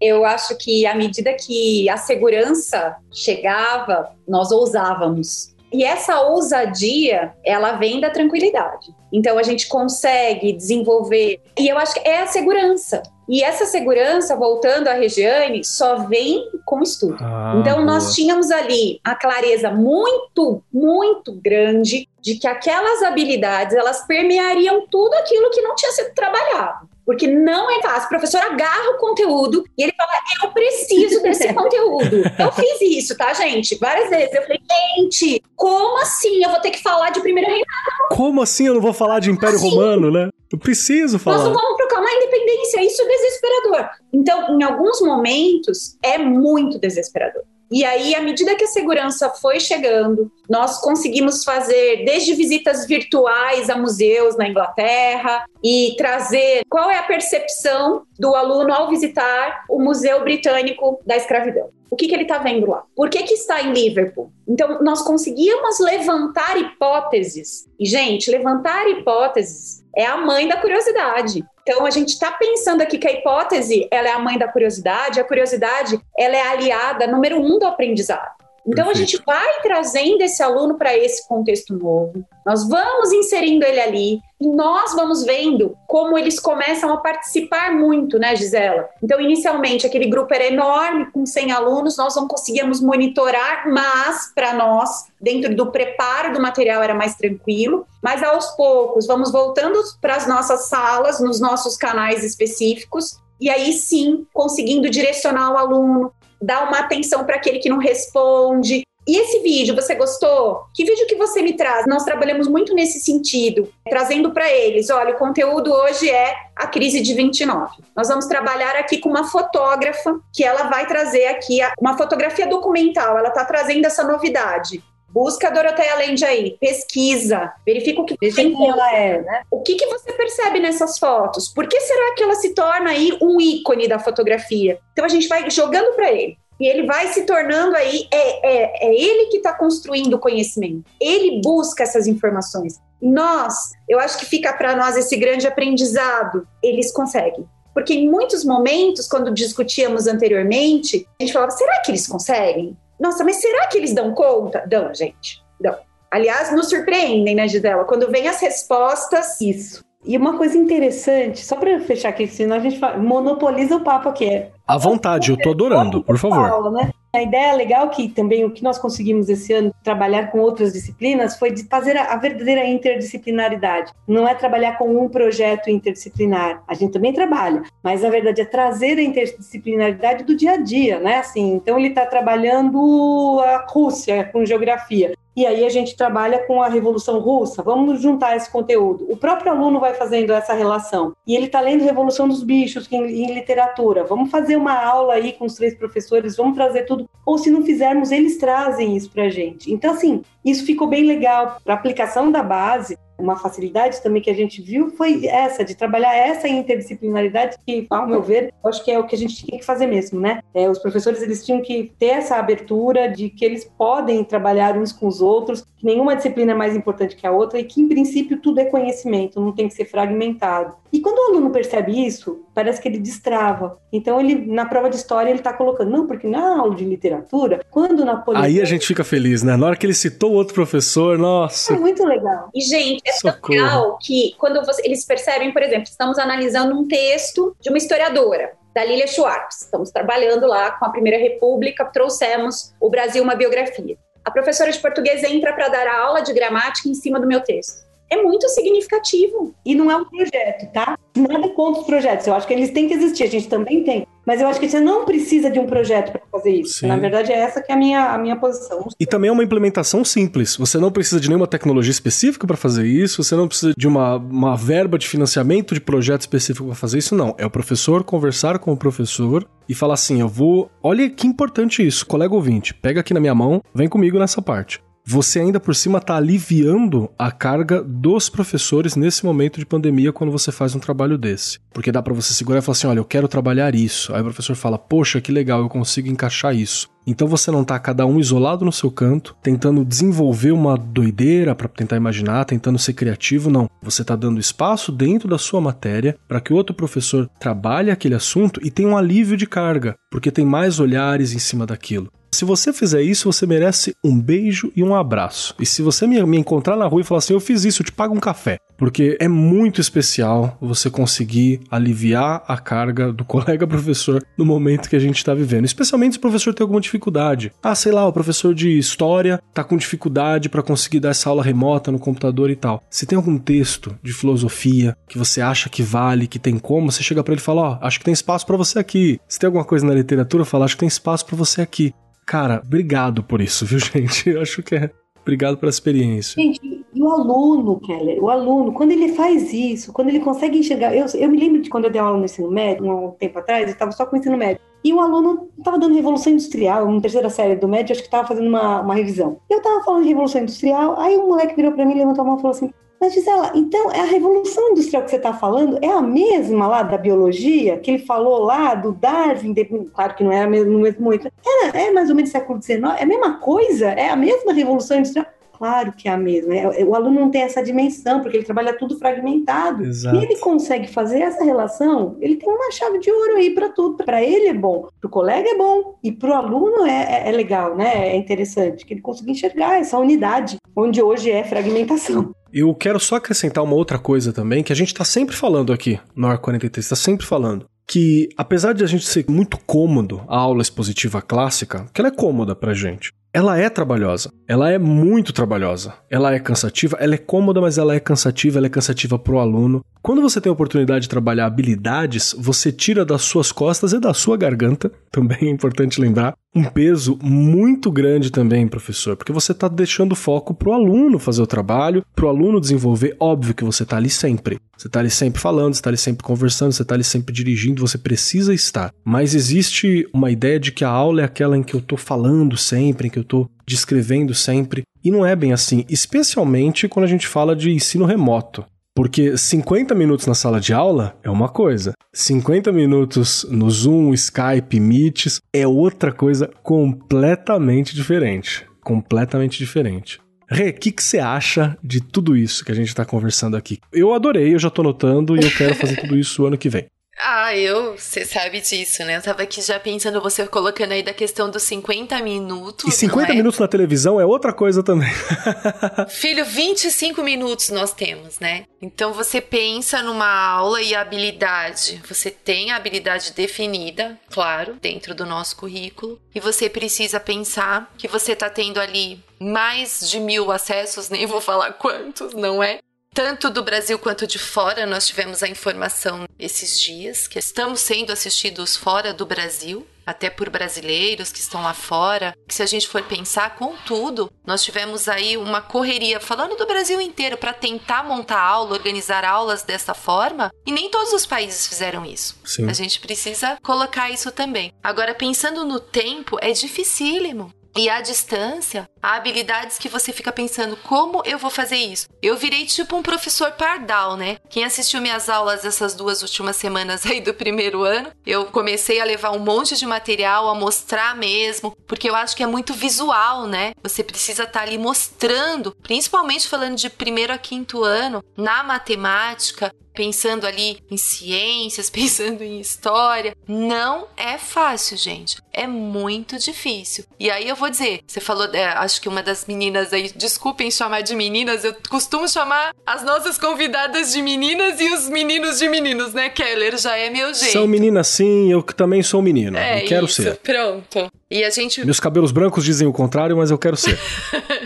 eu acho que à medida que a segurança chegava, nós ousávamos. E essa ousadia, ela vem da tranquilidade. Então a gente consegue desenvolver. E eu acho que é a segurança. E essa segurança, voltando à Regiane, só vem com estudo. Ah, então nós tínhamos ali a clareza muito, muito grande de que aquelas habilidades, elas permeariam tudo aquilo que não tinha sido trabalhado porque não é fácil. O professor agarra o conteúdo e ele fala: Eu preciso desse conteúdo. Eu fiz isso, tá, gente? Várias vezes. Eu falei: Gente, como assim? Eu vou ter que falar de primeiro reinado? Como assim eu não vou falar de Império assim? Romano, né? Eu preciso falar. Nós não vamos proclamar a independência. Isso é desesperador. Então, em alguns momentos, é muito desesperador. E aí, à medida que a segurança foi chegando, nós conseguimos fazer desde visitas virtuais a museus na Inglaterra e trazer qual é a percepção do aluno ao visitar o Museu Britânico da Escravidão. O que, que ele está vendo lá? Por que, que está em Liverpool? Então, nós conseguíamos levantar hipóteses. E, gente, levantar hipóteses é a mãe da curiosidade. Então a gente está pensando aqui que a hipótese ela é a mãe da curiosidade, a curiosidade ela é aliada número um do aprendizado. Então Perfeito. a gente vai trazendo esse aluno para esse contexto novo, nós vamos inserindo ele ali e nós vamos vendo como eles começam a participar muito, né, Gisela? Então, inicialmente, aquele grupo era enorme, com 100 alunos, nós não conseguíamos monitorar, mas para nós, dentro do preparo do material, era mais tranquilo. Mas aos poucos, vamos voltando para as nossas salas, nos nossos canais específicos, e aí sim conseguindo direcionar o aluno, dar uma atenção para aquele que não responde. E esse vídeo, você gostou? Que vídeo que você me traz? Nós trabalhamos muito nesse sentido, trazendo para eles, olha, o conteúdo hoje é a crise de 29. Nós vamos trabalhar aqui com uma fotógrafa que ela vai trazer aqui uma fotografia documental, ela está trazendo essa novidade. Busca a Doroteia Land aí, pesquisa, verifica o que Veja quem ela é, né? O que, que você percebe nessas fotos? Por que será que ela se torna aí um ícone da fotografia? Então a gente vai jogando para ele. E ele vai se tornando aí, é, é, é ele que está construindo o conhecimento. Ele busca essas informações. Nós, eu acho que fica para nós esse grande aprendizado. Eles conseguem. Porque em muitos momentos, quando discutíamos anteriormente, a gente falava: será que eles conseguem? Nossa, mas será que eles dão conta? Dão, gente, dão. Aliás, nos surpreendem, né, Gisela? Quando vem as respostas. Isso. E uma coisa interessante, só para fechar aqui, senão a gente monopoliza o papo aqui. À vontade, eu tô adorando, por favor. Fala, né? A ideia legal que também o que nós conseguimos esse ano trabalhar com outras disciplinas foi de fazer a, a verdadeira interdisciplinaridade. Não é trabalhar com um projeto interdisciplinar, a gente também trabalha, mas na verdade é trazer a interdisciplinaridade do dia a dia, né? Assim, então ele está trabalhando a Rússia com geografia. E aí a gente trabalha com a Revolução Russa. Vamos juntar esse conteúdo. O próprio aluno vai fazendo essa relação. E ele está lendo Revolução dos Bichos em, em literatura. Vamos fazer uma aula aí com os três professores, vamos trazer tudo ou se não fizermos, eles trazem isso para a gente. Então, assim, isso ficou bem legal. Para aplicação da base, uma facilidade também que a gente viu foi essa, de trabalhar essa interdisciplinaridade, que, ao meu ver, acho que é o que a gente tinha que fazer mesmo, né? É, os professores, eles tinham que ter essa abertura de que eles podem trabalhar uns com os outros, que nenhuma disciplina é mais importante que a outra e que, em princípio, tudo é conhecimento, não tem que ser fragmentado. E quando o aluno percebe isso, parece que ele destrava. Então, ele na prova de história, ele está colocando, não, porque na aula de literatura, quando Napoleão. Aí a gente fica feliz, né? Na hora que ele citou o outro professor, nossa. É muito legal. E, gente, é tão legal que quando você, eles percebem, por exemplo, estamos analisando um texto de uma historiadora da Lilia Schwartz. Estamos trabalhando lá com a Primeira República, trouxemos o Brasil uma biografia. A professora de português entra para dar a aula de gramática em cima do meu texto. É muito significativo. E não é um projeto, tá? Nada contra os projetos. Eu acho que eles têm que existir, a gente também tem. Mas eu acho que você não precisa de um projeto para fazer isso. Sim. Na verdade, é essa que é a minha, a minha posição. E também é uma implementação simples. Você não precisa de nenhuma tecnologia específica para fazer isso, você não precisa de uma, uma verba de financiamento de projeto específico para fazer isso, não. É o professor conversar com o professor e falar assim: eu vou. Olha que importante isso, colega ouvinte. Pega aqui na minha mão, vem comigo nessa parte você ainda por cima está aliviando a carga dos professores nesse momento de pandemia quando você faz um trabalho desse. Porque dá para você segurar e falar assim: olha, eu quero trabalhar isso. Aí o professor fala: poxa, que legal, eu consigo encaixar isso. Então você não tá cada um isolado no seu canto, tentando desenvolver uma doideira para tentar imaginar, tentando ser criativo, não. Você tá dando espaço dentro da sua matéria para que outro professor trabalhe aquele assunto e tenha um alívio de carga, porque tem mais olhares em cima daquilo. Se você fizer isso, você merece um beijo e um abraço. E se você me, me encontrar na rua e falar assim, eu fiz isso, eu te pago um café. Porque é muito especial você conseguir aliviar a carga do colega professor no momento que a gente está vivendo. Especialmente se o professor tem alguma dificuldade. Ah, sei lá, o professor de história tá com dificuldade para conseguir dar essa aula remota no computador e tal. Se tem algum texto de filosofia que você acha que vale, que tem como, você chega para ele e fala: Ó, oh, acho que tem espaço para você aqui. Se tem alguma coisa na literatura, fala: Acho que tem espaço para você aqui. Cara, obrigado por isso, viu, gente? Eu acho que é. Obrigado pela experiência. Gente, e o aluno, Keller, o aluno, quando ele faz isso, quando ele consegue enxergar. Eu, eu me lembro de quando eu dei aula no ensino médio, um tempo atrás, eu estava só com o ensino médio. E o aluno estava dando Revolução Industrial, uma terceira série do médio, acho que estava fazendo uma, uma revisão. Eu estava falando de Revolução Industrial, aí um moleque virou para mim, levantou a mão e falou assim: mas, Gisela, então é a revolução industrial que você está falando é a mesma lá da biologia, que ele falou lá do Darwin, claro que não é no mesmo momento, era, é mais ou menos século XIX, é a mesma coisa? É a mesma revolução industrial? Claro que é a mesma. É, é, o aluno não tem essa dimensão, porque ele trabalha tudo fragmentado. Exato. E ele consegue fazer essa relação, ele tem uma chave de ouro aí para tudo. Para ele é bom, para o colega é bom, e para o aluno é, é, é, legal, né? É interessante, que ele consiga enxergar essa unidade, onde hoje é fragmentação. Eu quero só acrescentar uma outra coisa também, que a gente está sempre falando aqui no AR 43, está sempre falando. Que apesar de a gente ser muito cômodo a aula expositiva clássica, que ela é cômoda pra gente, ela é trabalhosa. Ela é muito trabalhosa. Ela é cansativa, ela é cômoda, mas ela é cansativa, ela é cansativa pro aluno. Quando você tem a oportunidade de trabalhar habilidades, você tira das suas costas e da sua garganta, também é importante lembrar, um peso muito grande também, professor, porque você está deixando foco pro aluno fazer o trabalho, pro aluno desenvolver. Óbvio que você está ali sempre. Você está ali sempre falando, você está ali sempre conversando, você está ali sempre dirigindo, você precisa estar. Mas existe uma ideia de que a aula é aquela em que eu estou falando sempre, em que eu estou descrevendo sempre. E não é bem assim, especialmente quando a gente fala de ensino remoto. Porque 50 minutos na sala de aula é uma coisa, 50 minutos no Zoom, Skype, Meets é outra coisa completamente diferente. Completamente diferente. Rê, o que você acha de tudo isso que a gente está conversando aqui? Eu adorei, eu já estou notando e eu quero fazer tudo isso ano que vem. Ah, eu, você sabe disso, né? Eu tava aqui já pensando, você colocando aí da questão dos 50 minutos. E 50 é? minutos na televisão é outra coisa também. Filho, 25 minutos nós temos, né? Então você pensa numa aula e habilidade. Você tem a habilidade definida, claro, dentro do nosso currículo. E você precisa pensar que você tá tendo ali mais de mil acessos, nem vou falar quantos, não é? Tanto do Brasil quanto de fora. Nós tivemos a informação esses dias que estamos sendo assistidos fora do Brasil, até por brasileiros que estão lá fora. Que se a gente for pensar, contudo, nós tivemos aí uma correria falando do Brasil inteiro para tentar montar aula, organizar aulas dessa forma, e nem todos os países fizeram isso. Sim. A gente precisa colocar isso também. Agora, pensando no tempo, é dificílimo. E à distância, Há habilidades que você fica pensando, como eu vou fazer isso? Eu virei tipo um professor pardal, né? Quem assistiu minhas aulas essas duas últimas semanas aí do primeiro ano, eu comecei a levar um monte de material, a mostrar mesmo, porque eu acho que é muito visual, né? Você precisa estar tá ali mostrando, principalmente falando de primeiro a quinto ano, na matemática, pensando ali em ciências, pensando em história. Não é fácil, gente. É muito difícil. E aí eu vou dizer, você falou, é, acho que uma das meninas aí, desculpem chamar de meninas, eu costumo chamar as nossas convidadas de meninas e os meninos de meninos, né, Keller? Já é meu jeito. São meninas sim, eu também sou menino. É, eu quero isso, ser. Pronto. E a gente. Meus cabelos brancos dizem o contrário, mas eu quero ser.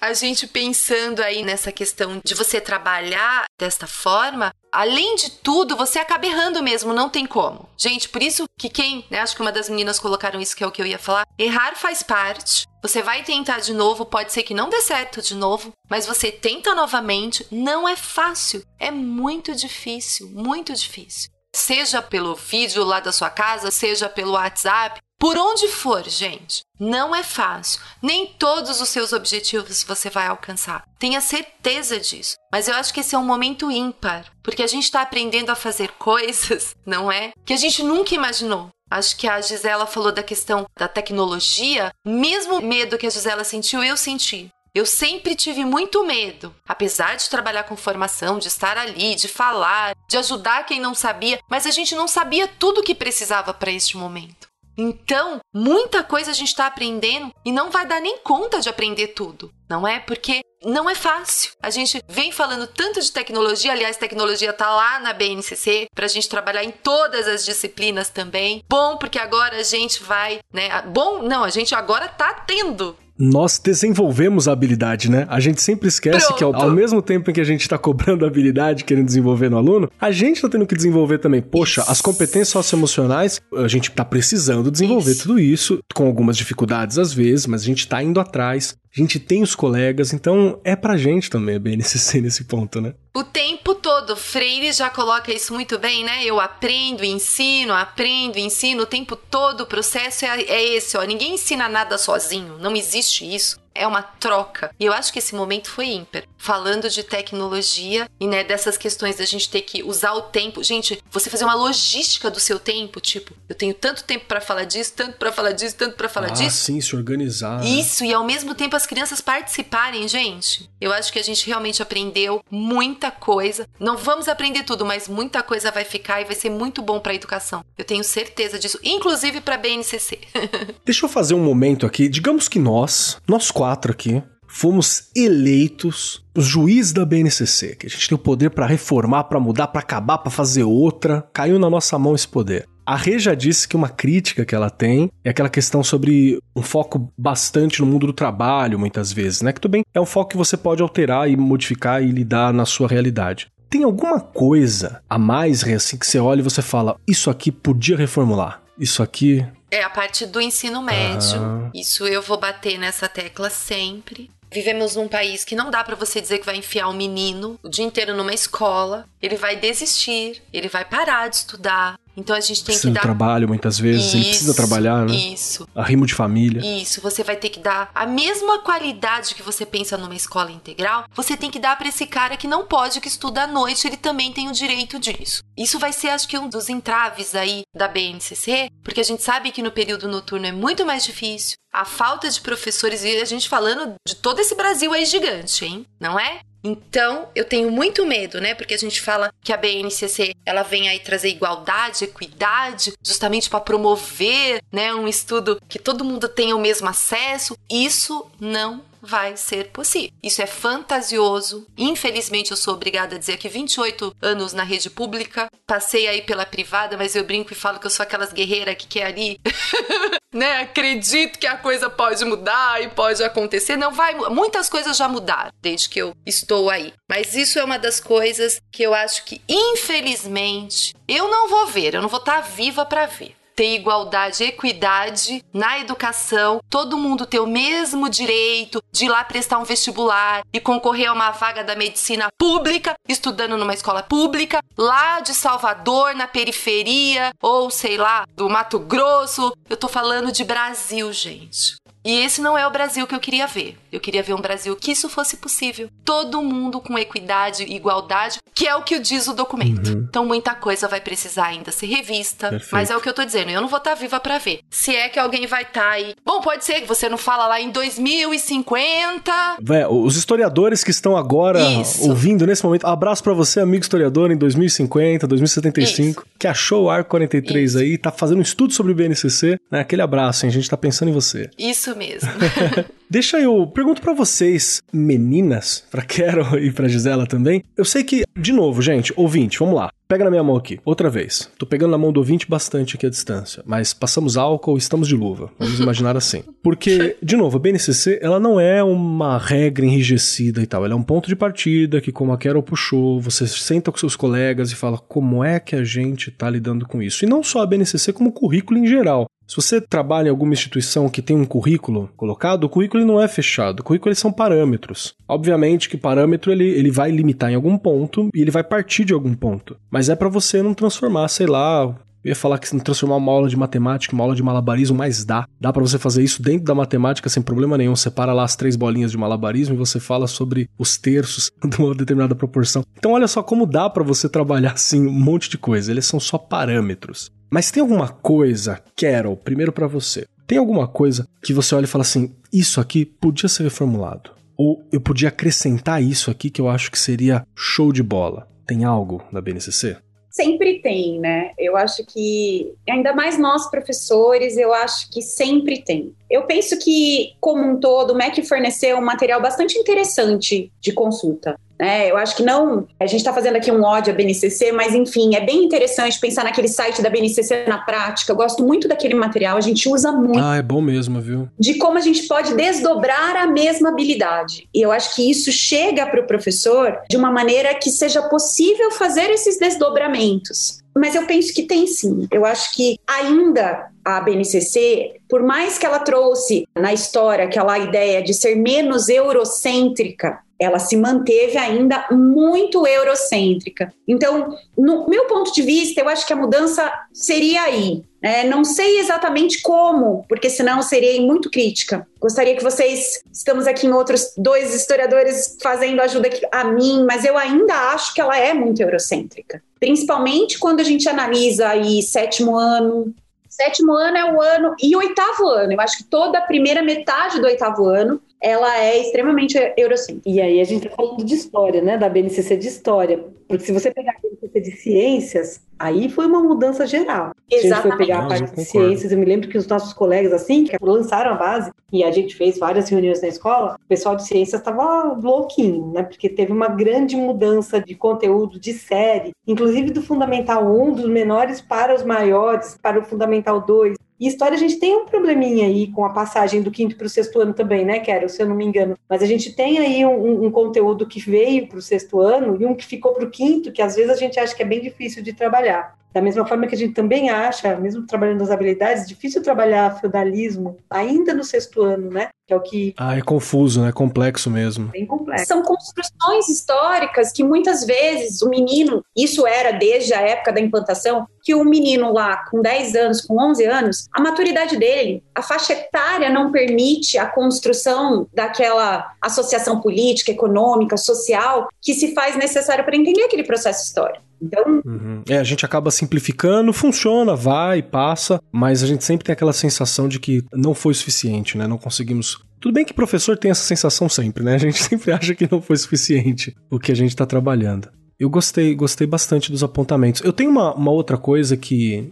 a gente pensando aí nessa questão de você trabalhar desta forma, além de tudo, você acaba errando mesmo, não tem como. Gente, por isso que quem, né, acho que uma das meninas colocaram isso que é o que eu ia falar, errar faz parte. Você vai tentar de novo, pode ser que não dê certo de novo, mas você tenta novamente, não é fácil, é muito difícil, muito difícil. Seja pelo vídeo lá da sua casa, seja pelo WhatsApp, por onde for, gente, não é fácil. Nem todos os seus objetivos você vai alcançar. Tenha certeza disso. Mas eu acho que esse é um momento ímpar, porque a gente está aprendendo a fazer coisas, não é? Que a gente nunca imaginou. Acho que a Gisela falou da questão da tecnologia. Mesmo medo que a Gisela sentiu, eu senti. Eu sempre tive muito medo, apesar de trabalhar com formação, de estar ali, de falar, de ajudar quem não sabia, mas a gente não sabia tudo o que precisava para este momento. Então, muita coisa a gente está aprendendo e não vai dar nem conta de aprender tudo, não é? Porque não é fácil. A gente vem falando tanto de tecnologia, aliás, tecnologia tá lá na BNCC para a gente trabalhar em todas as disciplinas também. Bom, porque agora a gente vai, né? Bom, não, a gente agora tá tendo nós desenvolvemos a habilidade, né? A gente sempre esquece Pronto. que ao, ao, mesmo tempo em que a gente está cobrando a habilidade, querendo desenvolver no aluno, a gente está tendo que desenvolver também. Poxa, isso. as competências socioemocionais, a gente está precisando desenvolver isso. tudo isso, com algumas dificuldades às vezes, mas a gente está indo atrás. A gente tem os colegas, então é pra gente também a BNCC nesse ponto, né? O tempo todo, Freire já coloca isso muito bem, né? Eu aprendo, ensino, aprendo, ensino, o tempo todo o processo é, é esse, ó. Ninguém ensina nada sozinho, não existe isso é uma troca. E eu acho que esse momento foi ímpar. Falando de tecnologia e né, dessas questões da gente ter que usar o tempo. Gente, você fazer uma logística do seu tempo, tipo, eu tenho tanto tempo para falar disso, tanto para falar disso, tanto para falar ah, disso. sim, se organizar. Né? Isso, e ao mesmo tempo as crianças participarem, gente. Eu acho que a gente realmente aprendeu muita coisa. Não vamos aprender tudo, mas muita coisa vai ficar e vai ser muito bom para a educação. Eu tenho certeza disso, inclusive para BNCC. Deixa eu fazer um momento aqui. Digamos que nós, nós quatro quatro aqui, fomos eleitos os juízes da BNCC, que a gente tem o poder para reformar, para mudar, para acabar, para fazer outra. Caiu na nossa mão esse poder. A Rê já disse que uma crítica que ela tem é aquela questão sobre um foco bastante no mundo do trabalho, muitas vezes, né? Que tudo bem, é um foco que você pode alterar e modificar e lidar na sua realidade. Tem alguma coisa a mais, Rê, assim, que você olha e você fala, isso aqui podia reformular? Isso aqui é a parte do ensino médio. Isso eu vou bater nessa tecla sempre. Vivemos num país que não dá para você dizer que vai enfiar um menino o dia inteiro numa escola. Ele vai desistir, ele vai parar de estudar, então a gente tem precisa que dar. trabalho muitas vezes, isso, ele precisa trabalhar, né? Isso. Arrimo de família. Isso, você vai ter que dar a mesma qualidade que você pensa numa escola integral, você tem que dar para esse cara que não pode, que estuda à noite, ele também tem o direito disso. Isso vai ser, acho que, um dos entraves aí da BNCC, porque a gente sabe que no período noturno é muito mais difícil. A falta de professores, e a gente falando de todo esse Brasil aí gigante, hein? Não é? Então, eu tenho muito medo, né? Porque a gente fala que a BNCC, ela vem aí trazer igualdade, equidade, justamente para promover, né, um estudo que todo mundo tenha o mesmo acesso. Isso não vai ser possível. Isso é fantasioso. Infelizmente, eu sou obrigada a dizer que 28 anos na rede pública, passei aí pela privada, mas eu brinco e falo que eu sou aquelas guerreiras que quer ali, né? Acredito que a coisa pode mudar e pode acontecer. Não vai, muitas coisas já mudaram desde que eu estou aí. Mas isso é uma das coisas que eu acho que infelizmente eu não vou ver, eu não vou estar viva para ver ter igualdade equidade na educação, todo mundo ter o mesmo direito de ir lá prestar um vestibular e concorrer a uma vaga da medicina pública, estudando numa escola pública, lá de Salvador, na periferia, ou sei lá, do Mato Grosso. Eu tô falando de Brasil, gente. E esse não é o Brasil que eu queria ver. Eu queria ver um Brasil que isso fosse possível. Todo mundo com equidade e igualdade, que é o que diz o documento. Uhum. Então muita coisa vai precisar ainda ser revista, Perfeito. mas é o que eu tô dizendo, eu não vou estar tá viva para ver. Se é que alguém vai estar tá aí. Bom, pode ser que você não fala lá em 2050. Vé, os historiadores que estão agora isso. ouvindo nesse momento, abraço para você, amigo historiador, em 2050, 2075, isso. que achou o Arco 43 isso. aí, tá fazendo um estudo sobre o BNCC, né? Aquele abraço, hein? A gente tá pensando em você. Isso mesmo. Deixa eu pergunto para vocês, meninas, para Carol e para Gisela também. Eu sei que, de novo, gente, ouvinte, vamos lá. Pega na minha mão aqui, outra vez. Tô pegando na mão do ouvinte bastante aqui à distância, mas passamos álcool, estamos de luva. Vamos imaginar assim. Porque, de novo, a BNCC, ela não é uma regra enrijecida e tal. Ela é um ponto de partida que, como a Carol puxou, você senta com seus colegas e fala como é que a gente tá lidando com isso. E não só a BNCC, como o currículo em geral. Se você trabalha em alguma instituição que tem um currículo colocado, o currículo não é fechado. O currículo são parâmetros. Obviamente que parâmetro ele, ele vai limitar em algum ponto e ele vai partir de algum ponto. Mas é para você não transformar, sei lá, eu ia falar que não transformar uma aula de matemática em uma aula de malabarismo, mas dá. Dá para você fazer isso dentro da matemática sem problema nenhum. Separa lá as três bolinhas de malabarismo e você fala sobre os terços de uma determinada proporção. Então olha só como dá para você trabalhar assim um monte de coisa. Eles são só parâmetros. Mas tem alguma coisa, Carol, primeiro para você. Tem alguma coisa que você olha e fala assim: isso aqui podia ser reformulado? Ou eu podia acrescentar isso aqui que eu acho que seria show de bola? Tem algo na BNCC? Sempre tem, né? Eu acho que, ainda mais nós professores, eu acho que sempre tem. Eu penso que, como um todo, o MEC forneceu um material bastante interessante de consulta. Né? Eu acho que não. A gente está fazendo aqui um ódio à BNCC, mas enfim, é bem interessante pensar naquele site da BNCC na prática. Eu gosto muito daquele material, a gente usa muito. Ah, é bom mesmo, viu? De como a gente pode desdobrar a mesma habilidade. E eu acho que isso chega para o professor de uma maneira que seja possível fazer esses desdobramentos. Mas eu penso que tem sim. Eu acho que ainda a BNCC, por mais que ela trouxe na história aquela ideia de ser menos eurocêntrica, ela se manteve ainda muito eurocêntrica. Então, no meu ponto de vista, eu acho que a mudança seria aí. É, não sei exatamente como, porque senão seria muito crítica. Gostaria que vocês, estamos aqui em outros dois historiadores fazendo ajuda a mim, mas eu ainda acho que ela é muito eurocêntrica. Principalmente quando a gente analisa aí sétimo ano, Sétimo ano é o ano e oitavo ano. Eu acho que toda a primeira metade do oitavo ano ela é extremamente eurocêntrica. E aí a gente está falando de história, né? Da BNCC de história. Porque se você pegar a BNCC de ciências, aí foi uma mudança geral. Exatamente. Se a gente for pegar a parte de ciências, eu me lembro que os nossos colegas, assim, que lançaram a base, e a gente fez várias reuniões na escola, o pessoal de ciências estava louquinho, né? Porque teve uma grande mudança de conteúdo, de série, inclusive do Fundamental 1, dos menores para os maiores, para o Fundamental 2. E história a gente tem um probleminha aí com a passagem do quinto para o sexto ano também, né, Quero, se eu não me engano. Mas a gente tem aí um, um conteúdo que veio para o sexto ano e um que ficou para o quinto, que às vezes a gente acha que é bem difícil de trabalhar. Da mesma forma que a gente também acha, mesmo trabalhando as habilidades, difícil trabalhar feudalismo ainda no sexto ano, né? Que é o que. Ah, é confuso, né? Complexo mesmo. Bem complexo. São construções históricas que muitas vezes o menino, isso era desde a época da implantação, que o menino lá com 10 anos, com 11 anos, a maturidade dele, a faixa etária não permite a construção daquela associação política, econômica, social que se faz necessário para entender aquele processo histórico. Então. Uhum. É, a gente acaba simplificando, funciona, vai, passa, mas a gente sempre tem aquela sensação de que não foi suficiente, né? Não conseguimos. Tudo bem que professor tem essa sensação sempre, né? A gente sempre acha que não foi suficiente o que a gente está trabalhando. Eu gostei, gostei bastante dos apontamentos. Eu tenho uma, uma outra coisa que.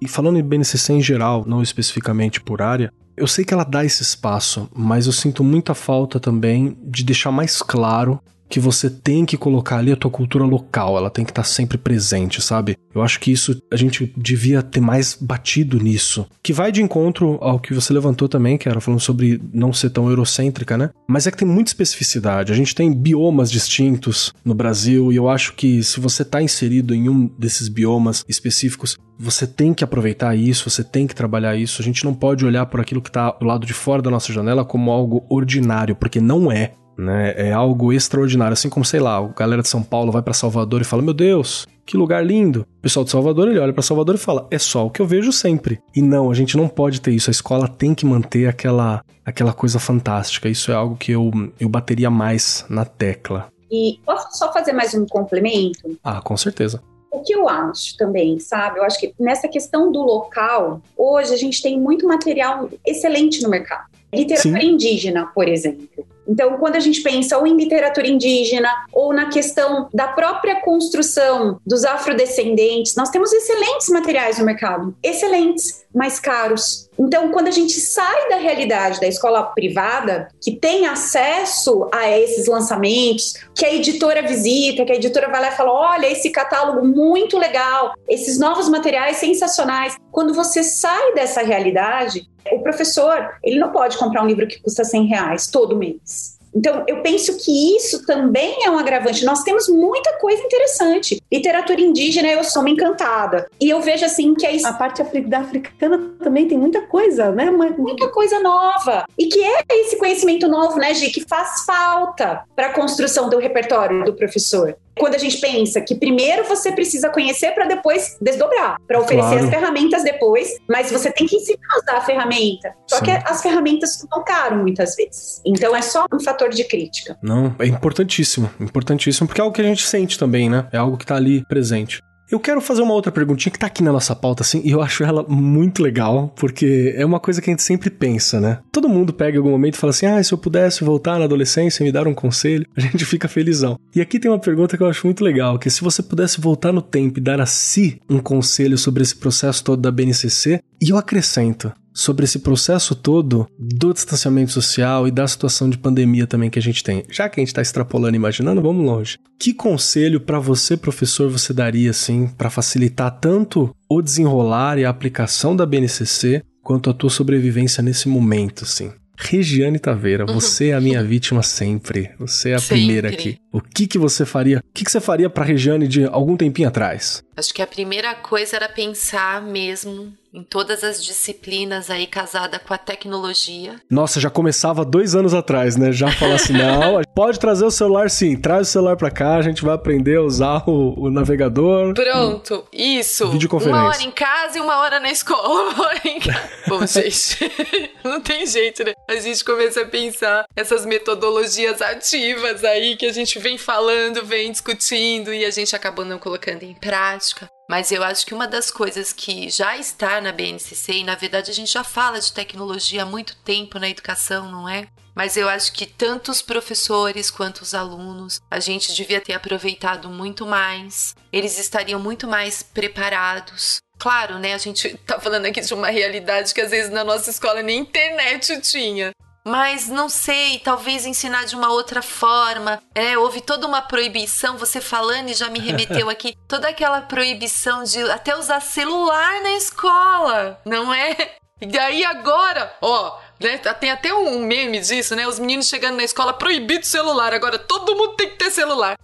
E falando em BNCC em geral, não especificamente por área, eu sei que ela dá esse espaço, mas eu sinto muita falta também de deixar mais claro que você tem que colocar ali a tua cultura local, ela tem que estar tá sempre presente, sabe? Eu acho que isso a gente devia ter mais batido nisso. Que vai de encontro ao que você levantou também, que era falando sobre não ser tão eurocêntrica, né? Mas é que tem muita especificidade. A gente tem biomas distintos no Brasil e eu acho que se você está inserido em um desses biomas específicos, você tem que aproveitar isso, você tem que trabalhar isso. A gente não pode olhar por aquilo que está do lado de fora da nossa janela como algo ordinário, porque não é. Né? É algo extraordinário, assim como, sei lá, a galera de São Paulo vai para Salvador e fala: "Meu Deus, que lugar lindo". O pessoal de Salvador, ele olha para Salvador e fala: "É só o que eu vejo sempre". E não, a gente não pode ter isso. A escola tem que manter aquela aquela coisa fantástica. Isso é algo que eu eu bateria mais na tecla. E posso só fazer mais um complemento? Ah, com certeza. O que eu acho também, sabe? Eu acho que nessa questão do local, hoje a gente tem muito material excelente no mercado. Literatura Sim. indígena, por exemplo. Então, quando a gente pensa ou em literatura indígena ou na questão da própria construção dos afrodescendentes, nós temos excelentes materiais no mercado, excelentes, mais caros. Então, quando a gente sai da realidade da escola privada, que tem acesso a esses lançamentos, que a editora visita, que a editora vai lá e fala: olha, esse catálogo muito legal, esses novos materiais sensacionais. Quando você sai dessa realidade, o professor, ele não pode comprar um livro que custa 100 reais todo mês. Então, eu penso que isso também é um agravante. Nós temos muita coisa interessante. Literatura indígena, eu sou uma encantada. E eu vejo assim que a, a parte da africana também tem muita coisa, né? Muita coisa nova. E que é esse conhecimento novo, né, Gi, que faz falta para a construção do repertório do professor quando a gente pensa que primeiro você precisa conhecer para depois desdobrar, para oferecer claro. as ferramentas depois, mas você tem que ensinar a usar a ferramenta. Só Sim. que as ferramentas custam caro muitas vezes. Então é só um fator de crítica. Não, é importantíssimo, importantíssimo, porque é algo que a gente sente também, né? É algo que tá ali presente. Eu quero fazer uma outra perguntinha que tá aqui na nossa pauta, assim, e eu acho ela muito legal, porque é uma coisa que a gente sempre pensa, né? Todo mundo pega em algum momento e fala assim: ah, se eu pudesse voltar na adolescência e me dar um conselho, a gente fica felizão. E aqui tem uma pergunta que eu acho muito legal, que é se você pudesse voltar no tempo e dar a si um conselho sobre esse processo todo da BNCC, e eu acrescento, sobre esse processo todo do distanciamento social e da situação de pandemia também que a gente tem. Já que a gente está extrapolando e imaginando, vamos longe. Que conselho para você, professor, você daria assim para facilitar tanto o desenrolar e a aplicação da BNCC quanto a tua sobrevivência nesse momento, assim? Regiane Taveira, uhum. você é a minha vítima sempre. Você é a sempre. primeira aqui. O que que você faria? O que que você faria para Regiane de algum tempinho atrás? Acho que a primeira coisa era pensar mesmo em todas as disciplinas aí casada com a tecnologia. Nossa, já começava dois anos atrás, né? Já falar assim, não, pode trazer o celular sim, traz o celular pra cá, a gente vai aprender a usar o, o navegador. Pronto, isso. Videoconferência. Uma hora em casa e uma hora na escola. Uma hora em casa. Bom, gente, não tem jeito, né? A gente começa a pensar essas metodologias ativas aí que a gente vem falando, vem discutindo e a gente acabou não colocando em prática. Mas eu acho que uma das coisas que já está na BNCC, e na verdade a gente já fala de tecnologia há muito tempo na educação, não é? Mas eu acho que tanto os professores quanto os alunos, a gente devia ter aproveitado muito mais. Eles estariam muito mais preparados. Claro, né? A gente tá falando aqui de uma realidade que às vezes na nossa escola nem internet tinha mas não sei, talvez ensinar de uma outra forma. É, houve toda uma proibição, você falando e já me remeteu aqui, toda aquela proibição de até usar celular na escola, não é? E aí agora, ó, né, tem até um meme disso, né? Os meninos chegando na escola proibido celular, agora todo mundo tem que ter celular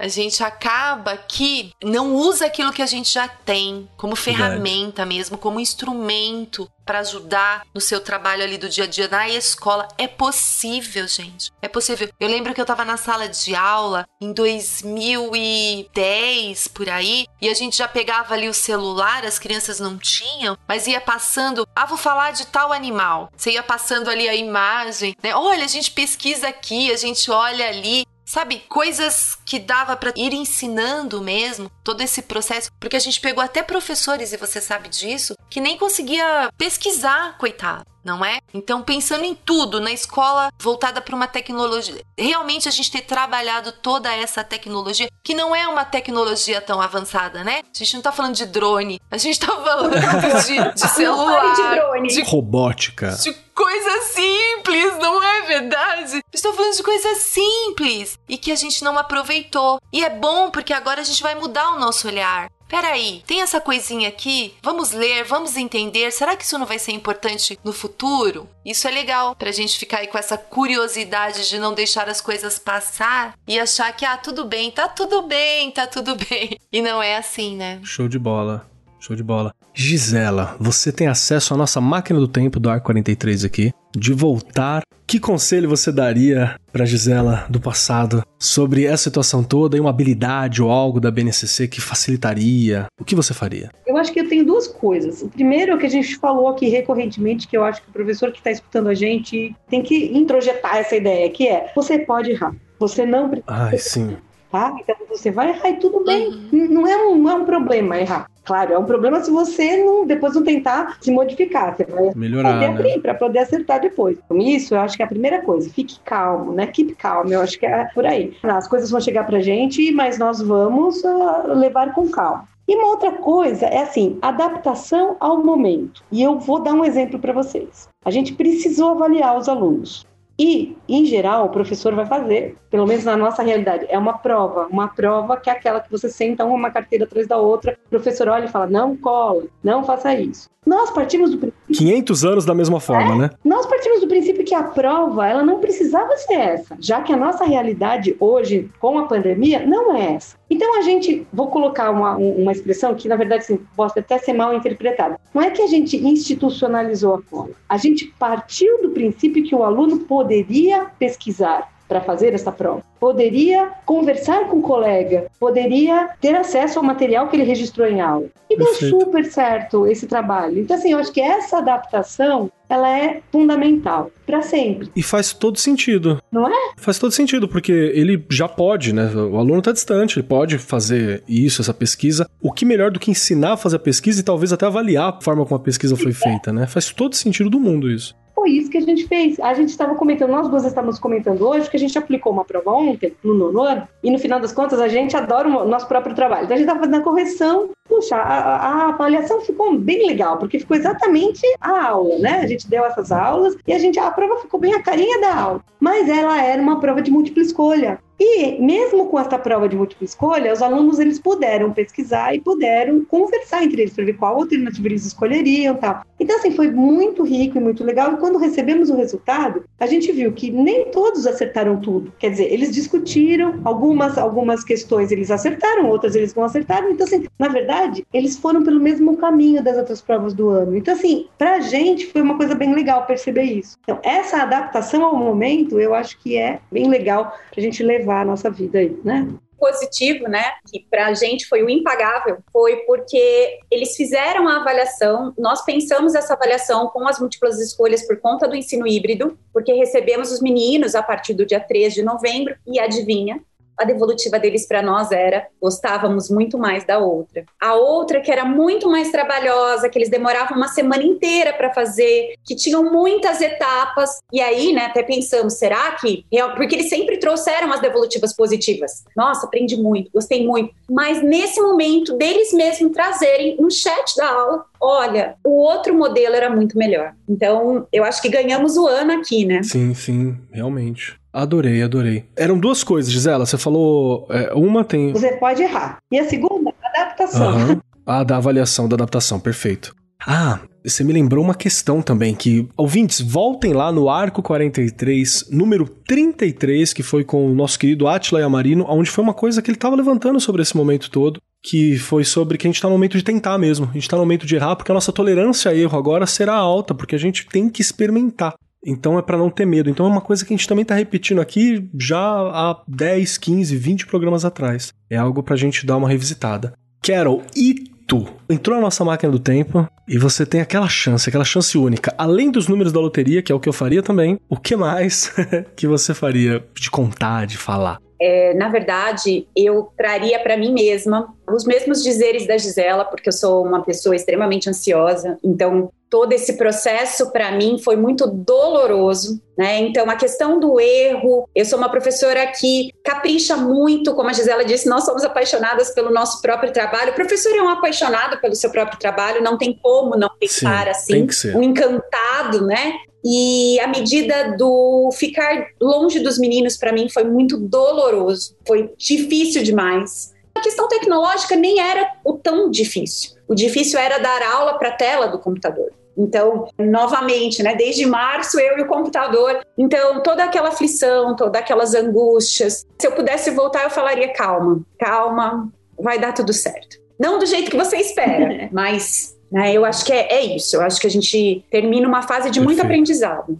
a gente acaba que não usa aquilo que a gente já tem como ferramenta Verdade. mesmo, como instrumento para ajudar no seu trabalho ali do dia a dia na escola. É possível, gente. É possível. Eu lembro que eu estava na sala de aula em 2010 por aí e a gente já pegava ali o celular, as crianças não tinham, mas ia passando, ah, vou falar de tal animal. Você ia passando ali a imagem, né? Olha, a gente pesquisa aqui, a gente olha ali sabe, coisas que dava para ir ensinando mesmo, todo esse processo, porque a gente pegou até professores, e você sabe disso, que nem conseguia pesquisar, coitado. Não é? Então, pensando em tudo, na escola voltada para uma tecnologia, realmente a gente ter trabalhado toda essa tecnologia, que não é uma tecnologia tão avançada, né? A gente não tá falando de drone, a gente tá falando de, de celular, de, drone. de robótica. De coisas simples, não é verdade? Estou falando de coisas simples e que a gente não aproveitou. E é bom porque agora a gente vai mudar o nosso olhar. Peraí, tem essa coisinha aqui? Vamos ler, vamos entender. Será que isso não vai ser importante no futuro? Isso é legal pra gente ficar aí com essa curiosidade de não deixar as coisas passar e achar que, ah, tudo bem, tá tudo bem, tá tudo bem. E não é assim, né? Show de bola. Show de bola. Gisela, você tem acesso à nossa máquina do tempo do Ar 43 aqui, de voltar. Que conselho você daria para Gisela do passado sobre essa situação toda e uma habilidade ou algo da BNCC que facilitaria? O que você faria? Eu acho que eu tenho duas coisas. O primeiro é o que a gente falou aqui recorrentemente, que eu acho que o professor que está escutando a gente tem que introjetar essa ideia, que é: você pode errar. Você não precisa. Ai, sim. Tá? Então você vai errar e tudo bem. Uhum. Não, é um, não é um problema errar. Claro, é um problema se você não, depois não tentar se modificar. Você vai melhorar né? para poder acertar depois. Com isso, eu acho que é a primeira coisa. Fique calmo, né? Keep calm. Eu acho que é por aí. As coisas vão chegar pra gente, mas nós vamos uh, levar com calma. E uma outra coisa é assim, adaptação ao momento. E eu vou dar um exemplo para vocês. A gente precisou avaliar os alunos. E, em geral, o professor vai fazer, pelo menos na nossa realidade, é uma prova. Uma prova que é aquela que você senta uma carteira atrás da outra, o professor olha e fala: não cola, não faça isso. Nós partimos do princípio. 500 anos da mesma forma, é, né? Nós partimos do princípio que a prova, ela não precisava ser essa, já que a nossa realidade hoje, com a pandemia, não é essa. Então a gente, vou colocar uma, uma expressão que na verdade assim, pode até ser mal interpretada. Não é que a gente institucionalizou a cola, a gente partiu do princípio que o aluno poderia pesquisar para fazer essa prova poderia conversar com o colega, poderia ter acesso ao material que ele registrou em aula. E deu super certo esse trabalho. Então, assim, eu acho que essa adaptação ela é fundamental para sempre. E faz todo sentido. Não é? Faz todo sentido, porque ele já pode, né? O aluno está distante, ele pode fazer isso, essa pesquisa. O que melhor do que ensinar a fazer a pesquisa e talvez até avaliar a forma como a pesquisa foi feita, né? Faz todo sentido do mundo isso foi isso que a gente fez. A gente estava comentando, nós duas estávamos comentando hoje que a gente aplicou uma prova ontem, no nono ano, e no final das contas a gente adora o nosso próprio trabalho. Então a gente estava fazendo a correção puxa, a, a, avaliação ficou bem legal, porque ficou exatamente a aula, né? A gente deu essas aulas e a gente a prova ficou bem a carinha da aula, mas ela era uma prova de múltipla escolha. E mesmo com essa prova de múltipla escolha, os alunos eles puderam pesquisar e puderam conversar entre eles para ver qual alternativa eles escolheriam, tal. Então assim foi muito rico e muito legal. E quando recebemos o resultado, a gente viu que nem todos acertaram tudo. Quer dizer, eles discutiram algumas algumas questões eles acertaram, outras eles não acertaram. Então assim, na verdade, eles foram pelo mesmo caminho das outras provas do ano. Então assim, para a gente foi uma coisa bem legal perceber isso. Então essa adaptação ao momento, eu acho que é bem legal para a gente levar levar a nossa vida aí, né? positivo, né, que para a gente foi o impagável, foi porque eles fizeram a avaliação, nós pensamos essa avaliação com as múltiplas escolhas por conta do ensino híbrido, porque recebemos os meninos a partir do dia 3 de novembro, e adivinha, a devolutiva deles para nós era gostávamos muito mais da outra. A outra que era muito mais trabalhosa, que eles demoravam uma semana inteira para fazer, que tinham muitas etapas. E aí, né, até pensamos, será que porque eles sempre trouxeram as devolutivas positivas. Nossa, aprendi muito, gostei muito. Mas nesse momento deles mesmos trazerem no chat da aula olha, o outro modelo era muito melhor. Então, eu acho que ganhamos o ano aqui, né? Sim, sim, realmente. Adorei, adorei. Eram duas coisas, Gisela. Você falou. É, uma tem. Você pode errar. E a segunda, adaptação. Uhum. Ah, da avaliação, da adaptação, perfeito. Ah, você me lembrou uma questão também, que ouvintes, voltem lá no Arco 43, número 33, que foi com o nosso querido Atila Yamarino, onde foi uma coisa que ele estava levantando sobre esse momento todo, que foi sobre que a gente está no momento de tentar mesmo, a gente está no momento de errar, porque a nossa tolerância a erro agora será alta, porque a gente tem que experimentar. Então é para não ter medo. Então é uma coisa que a gente também tá repetindo aqui já há 10, 15, 20 programas atrás. É algo pra gente dar uma revisitada. Carol, e tu? Entrou na nossa máquina do tempo e você tem aquela chance, aquela chance única. Além dos números da loteria, que é o que eu faria também, o que mais que você faria de contar, de falar? É, na verdade, eu traria para mim mesma os mesmos dizeres da Gisela, porque eu sou uma pessoa extremamente ansiosa. Então, todo esse processo para mim foi muito doloroso, né? Então a questão do erro, eu sou uma professora que capricha muito, como a Gisela disse, nós somos apaixonadas pelo nosso próprio trabalho. O professor é um apaixonado pelo seu próprio trabalho, não tem como não pensar Sim, assim, um encantado, né? E a medida do ficar longe dos meninos para mim foi muito doloroso, foi difícil demais. A questão tecnológica nem era o tão difícil. O difícil era dar aula para a tela do computador. Então, novamente, né, desde março eu e o computador. Então, toda aquela aflição, todas aquelas angústias. Se eu pudesse voltar, eu falaria calma, calma, vai dar tudo certo. Não do jeito que você espera, mas né, eu acho que é, é, isso. Eu acho que a gente termina uma fase de Perfeito. muito aprendizado.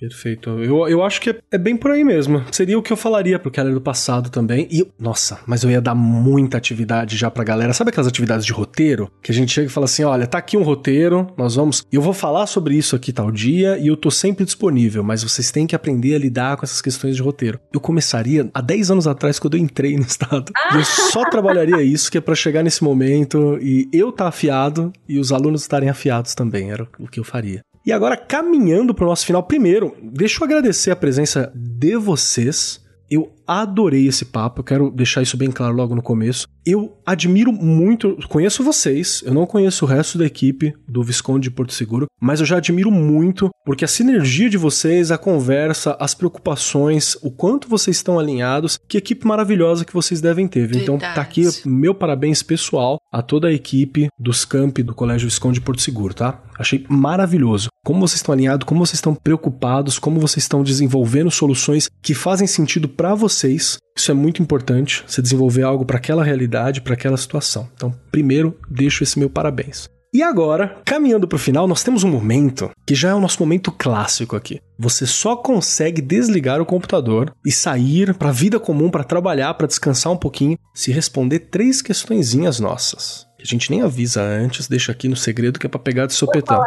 Perfeito. Eu, eu acho que é, é, bem por aí mesmo. Seria o que eu falaria pro Keller do passado também. E, nossa, mas eu ia dar muita atividade já pra galera. Sabe aquelas atividades de roteiro? Que a gente chega e fala assim: olha, tá aqui um roteiro, nós vamos. Eu vou falar sobre isso aqui tal dia e eu tô sempre disponível, mas vocês têm que aprender a lidar com essas questões de roteiro. Eu começaria há 10 anos atrás, quando eu entrei no estado. Ah. Eu só trabalharia isso, que é pra chegar nesse momento e eu tá afiado e os alunos estarem afiados também. Era o que eu faria. E agora, caminhando para o nosso final, primeiro, deixa eu agradecer a presença de vocês. Eu adorei esse papo, eu quero deixar isso bem claro logo no começo. Eu admiro muito, conheço vocês, eu não conheço o resto da equipe do Visconde de Porto Seguro, mas eu já admiro muito porque a sinergia de vocês, a conversa, as preocupações, o quanto vocês estão alinhados, que equipe maravilhosa que vocês devem ter. Viu? Então tá aqui meu parabéns pessoal a toda a equipe dos campi do Colégio Visconde de Porto Seguro, tá? Achei maravilhoso. Como vocês estão alinhados, como vocês estão preocupados, como vocês estão desenvolvendo soluções que fazem sentido para vocês vocês. Isso é muito importante, você desenvolver algo para aquela realidade, para aquela situação. Então, primeiro, deixo esse meu parabéns. E agora, caminhando para o final, nós temos um momento que já é o nosso momento clássico aqui. Você só consegue desligar o computador e sair para a vida comum, para trabalhar, para descansar um pouquinho, se responder três questõezinhas nossas a gente nem avisa antes, deixa aqui no segredo que é para pegar de sopetão.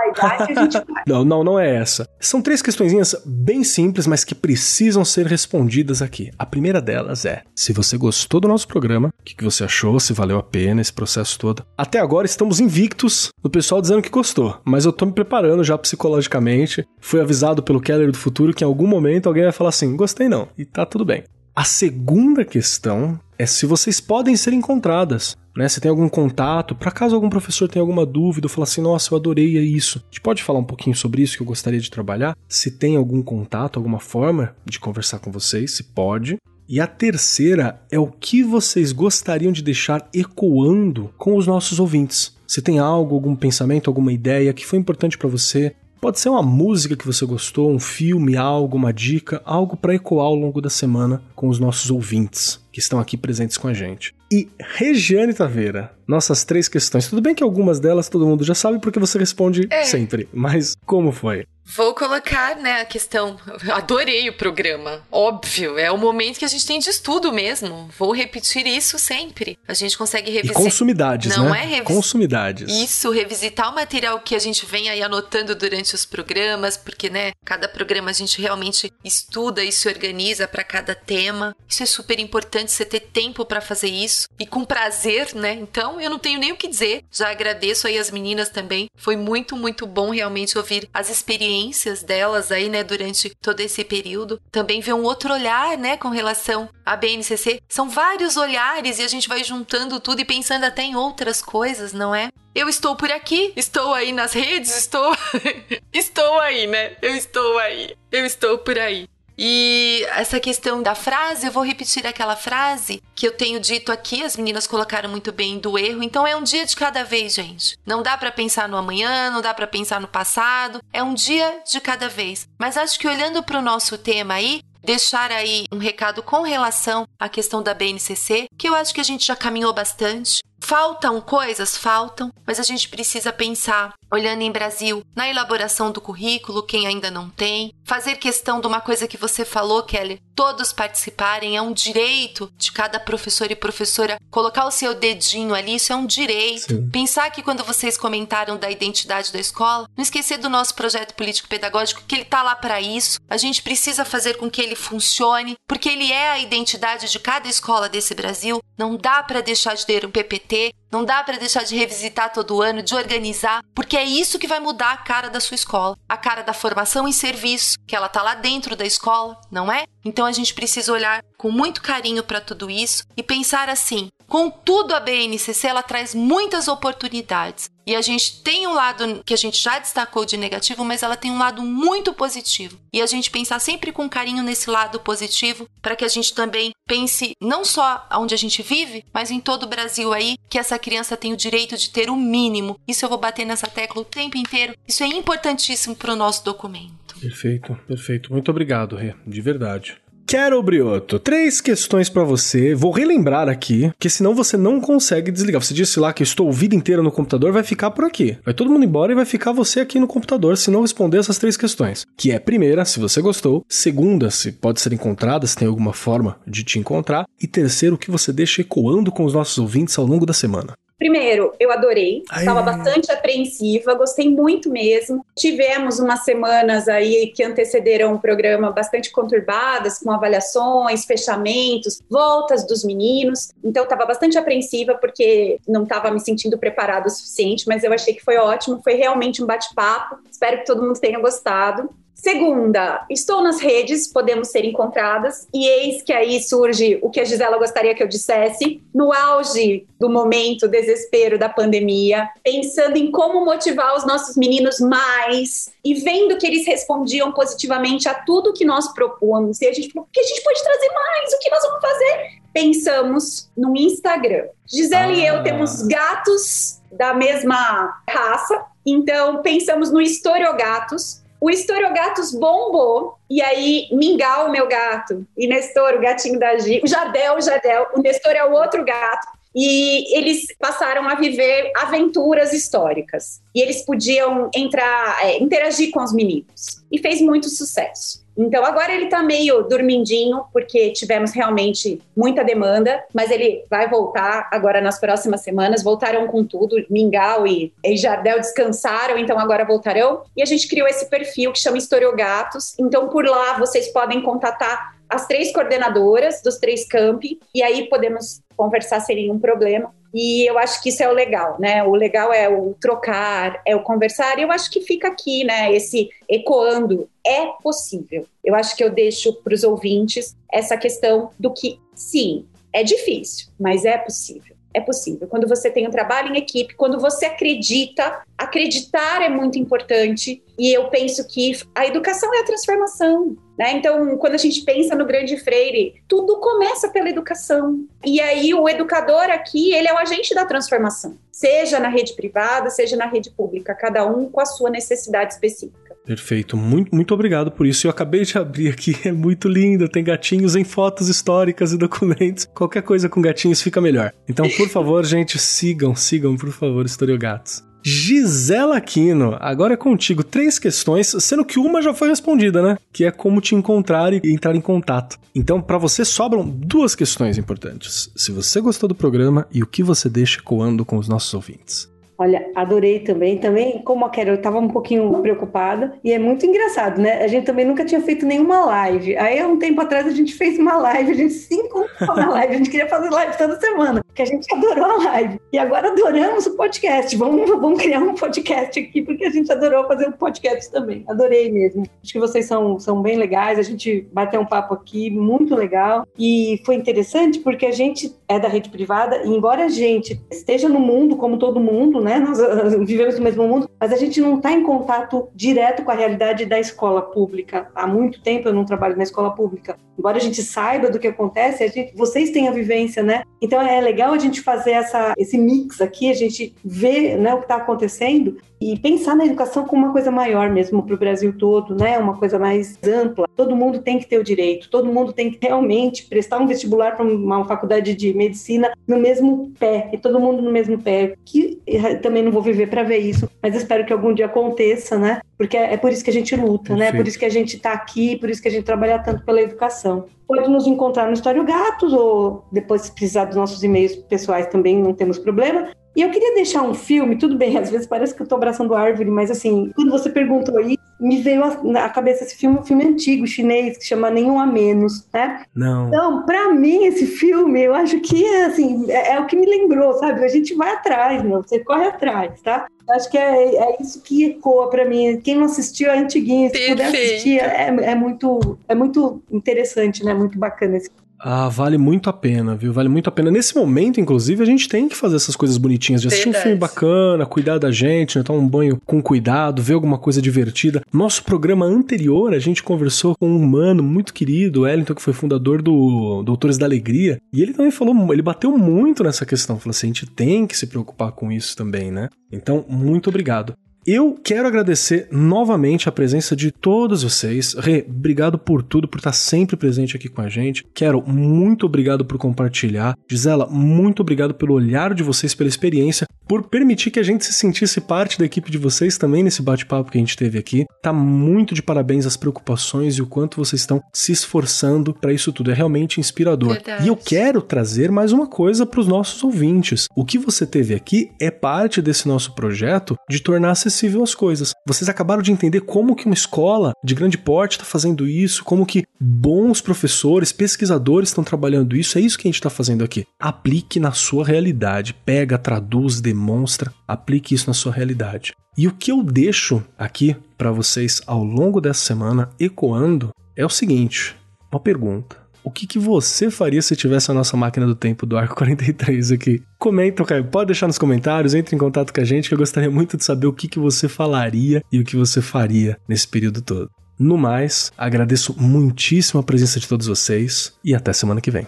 não, não, não é essa. São três questõezinhas bem simples, mas que precisam ser respondidas aqui. A primeira delas é: se você gostou do nosso programa, o que, que você achou, se valeu a pena esse processo todo. Até agora estamos invictos do pessoal dizendo que gostou, mas eu tô me preparando já psicologicamente. Fui avisado pelo Keller do futuro que em algum momento alguém vai falar assim: gostei não, e tá tudo bem. A segunda questão é se vocês podem ser encontradas. Né? Se tem algum contato, para caso algum professor tenha alguma dúvida ou falar assim, nossa, eu adorei isso. A gente pode falar um pouquinho sobre isso que eu gostaria de trabalhar? Se tem algum contato, alguma forma de conversar com vocês, se pode. E a terceira é o que vocês gostariam de deixar ecoando com os nossos ouvintes. Se tem algo, algum pensamento, alguma ideia que foi importante para você, Pode ser uma música que você gostou, um filme, algo, uma dica, algo para ecoar ao longo da semana com os nossos ouvintes que estão aqui presentes com a gente. E Regiane Taveira, nossas três questões. Tudo bem que algumas delas todo mundo já sabe porque você responde é. sempre, mas como foi? Vou colocar, né, a questão. Adorei o programa. Óbvio, é o momento que a gente tem de estudo mesmo. Vou repetir isso sempre. A gente consegue revisitar. Consumidades, Não né? é revis... Consumidades. Isso, revisitar o material que a gente vem aí anotando durante os programas, porque, né, cada programa a gente realmente estuda e se organiza para cada tema. Isso é super importante, você ter tempo para fazer isso e com prazer, né? Então, eu não tenho nem o que dizer. Já agradeço aí as meninas também. Foi muito, muito bom realmente ouvir as experiências experiências delas aí, né, durante todo esse período. Também ver um outro olhar, né, com relação à BNCC. São vários olhares e a gente vai juntando tudo e pensando até em outras coisas, não é? Eu estou por aqui, estou aí nas redes, estou. estou aí, né? Eu estou aí, eu estou por aí. E essa questão da frase, eu vou repetir aquela frase que eu tenho dito aqui, as meninas colocaram muito bem do erro. Então é um dia de cada vez, gente. Não dá para pensar no amanhã, não dá para pensar no passado, é um dia de cada vez. Mas acho que olhando para o nosso tema aí, deixar aí um recado com relação à questão da BNCC, que eu acho que a gente já caminhou bastante. Faltam coisas? Faltam, mas a gente precisa pensar, olhando em Brasil, na elaboração do currículo, quem ainda não tem, fazer questão de uma coisa que você falou, Kelly, todos participarem, é um direito de cada professor e professora colocar o seu dedinho ali, isso é um direito. Sim. Pensar que quando vocês comentaram da identidade da escola, não esquecer do nosso projeto político-pedagógico, que ele tá lá para isso, a gente precisa fazer com que ele funcione, porque ele é a identidade de cada escola desse Brasil, não dá para deixar de ter um PPT não dá para deixar de revisitar todo ano, de organizar, porque é isso que vai mudar a cara da sua escola, a cara da formação e serviço, que ela tá lá dentro da escola, não é? Então a gente precisa olhar com muito carinho para tudo isso e pensar assim: Contudo, a BNCC ela traz muitas oportunidades. E a gente tem um lado que a gente já destacou de negativo, mas ela tem um lado muito positivo. E a gente pensar sempre com carinho nesse lado positivo, para que a gente também pense não só onde a gente vive, mas em todo o Brasil aí, que essa criança tem o direito de ter o mínimo. Isso eu vou bater nessa tecla o tempo inteiro. Isso é importantíssimo para o nosso documento. Perfeito, perfeito. Muito obrigado, Rê, de verdade. Carol Brioto, três questões para você. Vou relembrar aqui, que senão você não consegue desligar. Você disse lá que estou a vida inteira no computador, vai ficar por aqui. Vai todo mundo embora e vai ficar você aqui no computador se não responder essas três questões. Que é primeira, se você gostou. Segunda, se pode ser encontrada, se tem alguma forma de te encontrar. E terceiro, o que você deixa ecoando com os nossos ouvintes ao longo da semana. Primeiro, eu adorei, estava bastante apreensiva, gostei muito mesmo. Tivemos umas semanas aí que antecederam o programa bastante conturbadas, com avaliações, fechamentos, voltas dos meninos. Então, estava bastante apreensiva porque não estava me sentindo preparada o suficiente, mas eu achei que foi ótimo, foi realmente um bate-papo. Espero que todo mundo tenha gostado. Segunda, estou nas redes, podemos ser encontradas, e eis que aí surge o que a Gisela gostaria que eu dissesse, no auge do momento, desespero da pandemia, pensando em como motivar os nossos meninos mais, e vendo que eles respondiam positivamente a tudo que nós propomos, e a gente falou, o que a gente pode trazer mais? O que nós vamos fazer? Pensamos no Instagram. Gisela ah. e eu ah. temos gatos da mesma raça, então pensamos no Historiogatos, o Historiogatos bombou, e aí Mingau, meu gato, e Nestor, o gatinho da Gi, o Jadel, o Jadel, o Nestor é o outro gato, e eles passaram a viver aventuras históricas. E eles podiam entrar, é, interagir com os meninos. E fez muito sucesso. Então agora ele tá meio dormindinho, porque tivemos realmente muita demanda, mas ele vai voltar agora nas próximas semanas. Voltaram com tudo, Mingau e, e Jardel descansaram, então agora voltarão. E a gente criou esse perfil que chama Historiogatos. Então por lá vocês podem contatar as três coordenadoras dos três campi, e aí podemos conversar sem nenhum problema. E eu acho que isso é o legal, né? O legal é o trocar, é o conversar. E eu acho que fica aqui, né? Esse ecoando. É possível. Eu acho que eu deixo para os ouvintes essa questão do que, sim, é difícil, mas é possível. É possível. Quando você tem um trabalho em equipe, quando você acredita, acreditar é muito importante. E eu penso que a educação é a transformação. Né? Então, quando a gente pensa no Grande Freire, tudo começa pela educação. E aí, o educador aqui, ele é o agente da transformação, seja na rede privada, seja na rede pública, cada um com a sua necessidade específica. Perfeito, muito, muito obrigado por isso. Eu acabei de abrir aqui, é muito lindo. Tem gatinhos em fotos históricas e documentos. Qualquer coisa com gatinhos fica melhor. Então, por favor, gente, sigam, sigam, por favor, Historiogatos. Gisela Aquino, agora é contigo. Três questões, sendo que uma já foi respondida, né? Que é como te encontrar e entrar em contato. Então, para você sobram duas questões importantes. Se você gostou do programa e o que você deixa coando com os nossos ouvintes. Olha, adorei também. Também, como a Carol, eu estava um pouquinho preocupada. E é muito engraçado, né? A gente também nunca tinha feito nenhuma live. Aí, há um tempo atrás, a gente fez uma live. A gente se encontrou na live. A gente queria fazer live toda semana. Porque a gente adorou a live. E agora adoramos o podcast. Vamos, vamos criar um podcast aqui, porque a gente adorou fazer um podcast também. Adorei mesmo. Acho que vocês são, são bem legais. A gente bateu um papo aqui muito legal. E foi interessante porque a gente é da rede privada. E embora a gente esteja no mundo, como todo mundo, né? Nós vivemos no mesmo mundo, mas a gente não está em contato direto com a realidade da escola pública. Há muito tempo eu não trabalho na escola pública. Embora a gente saiba do que acontece, a gente, vocês têm a vivência, né? Então é legal a gente fazer essa, esse mix aqui, a gente ver né, o que está acontecendo e pensar na educação como uma coisa maior mesmo para o Brasil todo, né? Uma coisa mais ampla. Todo mundo tem que ter o direito, todo mundo tem que realmente prestar um vestibular para uma faculdade de medicina no mesmo pé, e todo mundo no mesmo pé. Que também não vou viver para ver isso, mas espero que algum dia aconteça, né? Porque é, por isso que a gente luta, né? Por isso que a gente está aqui, por isso que a gente trabalha tanto pela educação. Pode nos encontrar no História Gatos ou depois se precisar dos nossos e-mails pessoais também não temos problema. E eu queria deixar um filme, tudo bem, às vezes parece que eu estou abraçando árvore, mas assim, quando você perguntou isso, me veio à cabeça esse filme, um filme antigo, chinês, que chama Nenhum a Menos, né? Não. Então, para mim, esse filme, eu acho que é assim, é, é, o que me lembrou, sabe? A gente vai atrás, meu, você corre atrás, tá? Acho que é, é isso que ecoa para mim. Quem não assistiu é antiguinho, se puder assistir, é, é, muito, é muito interessante, né? Muito bacana esse ah, vale muito a pena, viu? Vale muito a pena. Nesse momento, inclusive, a gente tem que fazer essas coisas bonitinhas, de assistir Verdade. um filme bacana, cuidar da gente, né? tomar um banho com cuidado, ver alguma coisa divertida. Nosso programa anterior, a gente conversou com um humano muito querido, o Wellington, que foi fundador do Doutores da Alegria, e ele também falou, ele bateu muito nessa questão, falou assim, a gente tem que se preocupar com isso também, né? Então, muito obrigado. Eu quero agradecer novamente a presença de todos vocês. Rê, obrigado por tudo, por estar sempre presente aqui com a gente. Quero muito obrigado por compartilhar. Gisela, muito obrigado pelo olhar de vocês, pela experiência, por permitir que a gente se sentisse parte da equipe de vocês também nesse bate-papo que a gente teve aqui. Tá muito de parabéns as preocupações e o quanto vocês estão se esforçando para isso tudo. É realmente inspirador. Verdade. E eu quero trazer mais uma coisa para os nossos ouvintes. O que você teve aqui é parte desse nosso projeto de tornar acessível as coisas. Vocês acabaram de entender como que uma escola de grande porte está fazendo isso, como que bons professores, pesquisadores estão trabalhando isso. É isso que a gente está fazendo aqui. Aplique na sua realidade. Pega, traduz, demonstra, aplique isso na sua realidade. E o que eu deixo aqui para vocês ao longo dessa semana ecoando é o seguinte: uma pergunta. O que, que você faria se tivesse a nossa máquina do tempo do Arco 43 aqui? Comenta, Caio. Pode deixar nos comentários, entre em contato com a gente, que eu gostaria muito de saber o que, que você falaria e o que você faria nesse período todo. No mais, agradeço muitíssimo a presença de todos vocês e até semana que vem.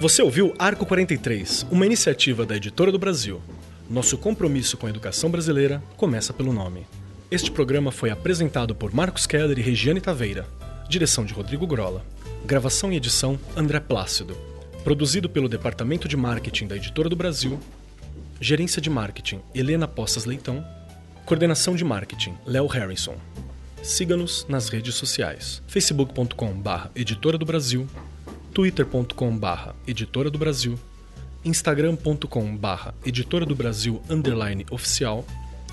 Você ouviu Arco 43, uma iniciativa da Editora do Brasil. Nosso compromisso com a educação brasileira começa pelo nome. Este programa foi apresentado por Marcos Keller e Regiane Taveira. Direção de Rodrigo Grola. Gravação e edição André Plácido. Produzido pelo Departamento de Marketing da Editora do Brasil. Gerência de Marketing Helena Poças Leitão. Coordenação de Marketing Léo Harrison. Siga-nos nas redes sociais: facebook.com/barra Editora do Brasil, twitter.com/barra Editora do Brasil, instagram.com/barra Editora do Brasil underline oficial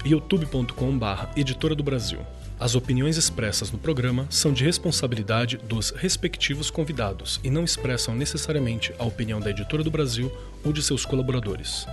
youtube.com/barra Editora do Brasil. As opiniões expressas no programa são de responsabilidade dos respectivos convidados e não expressam necessariamente a opinião da Editora do Brasil ou de seus colaboradores.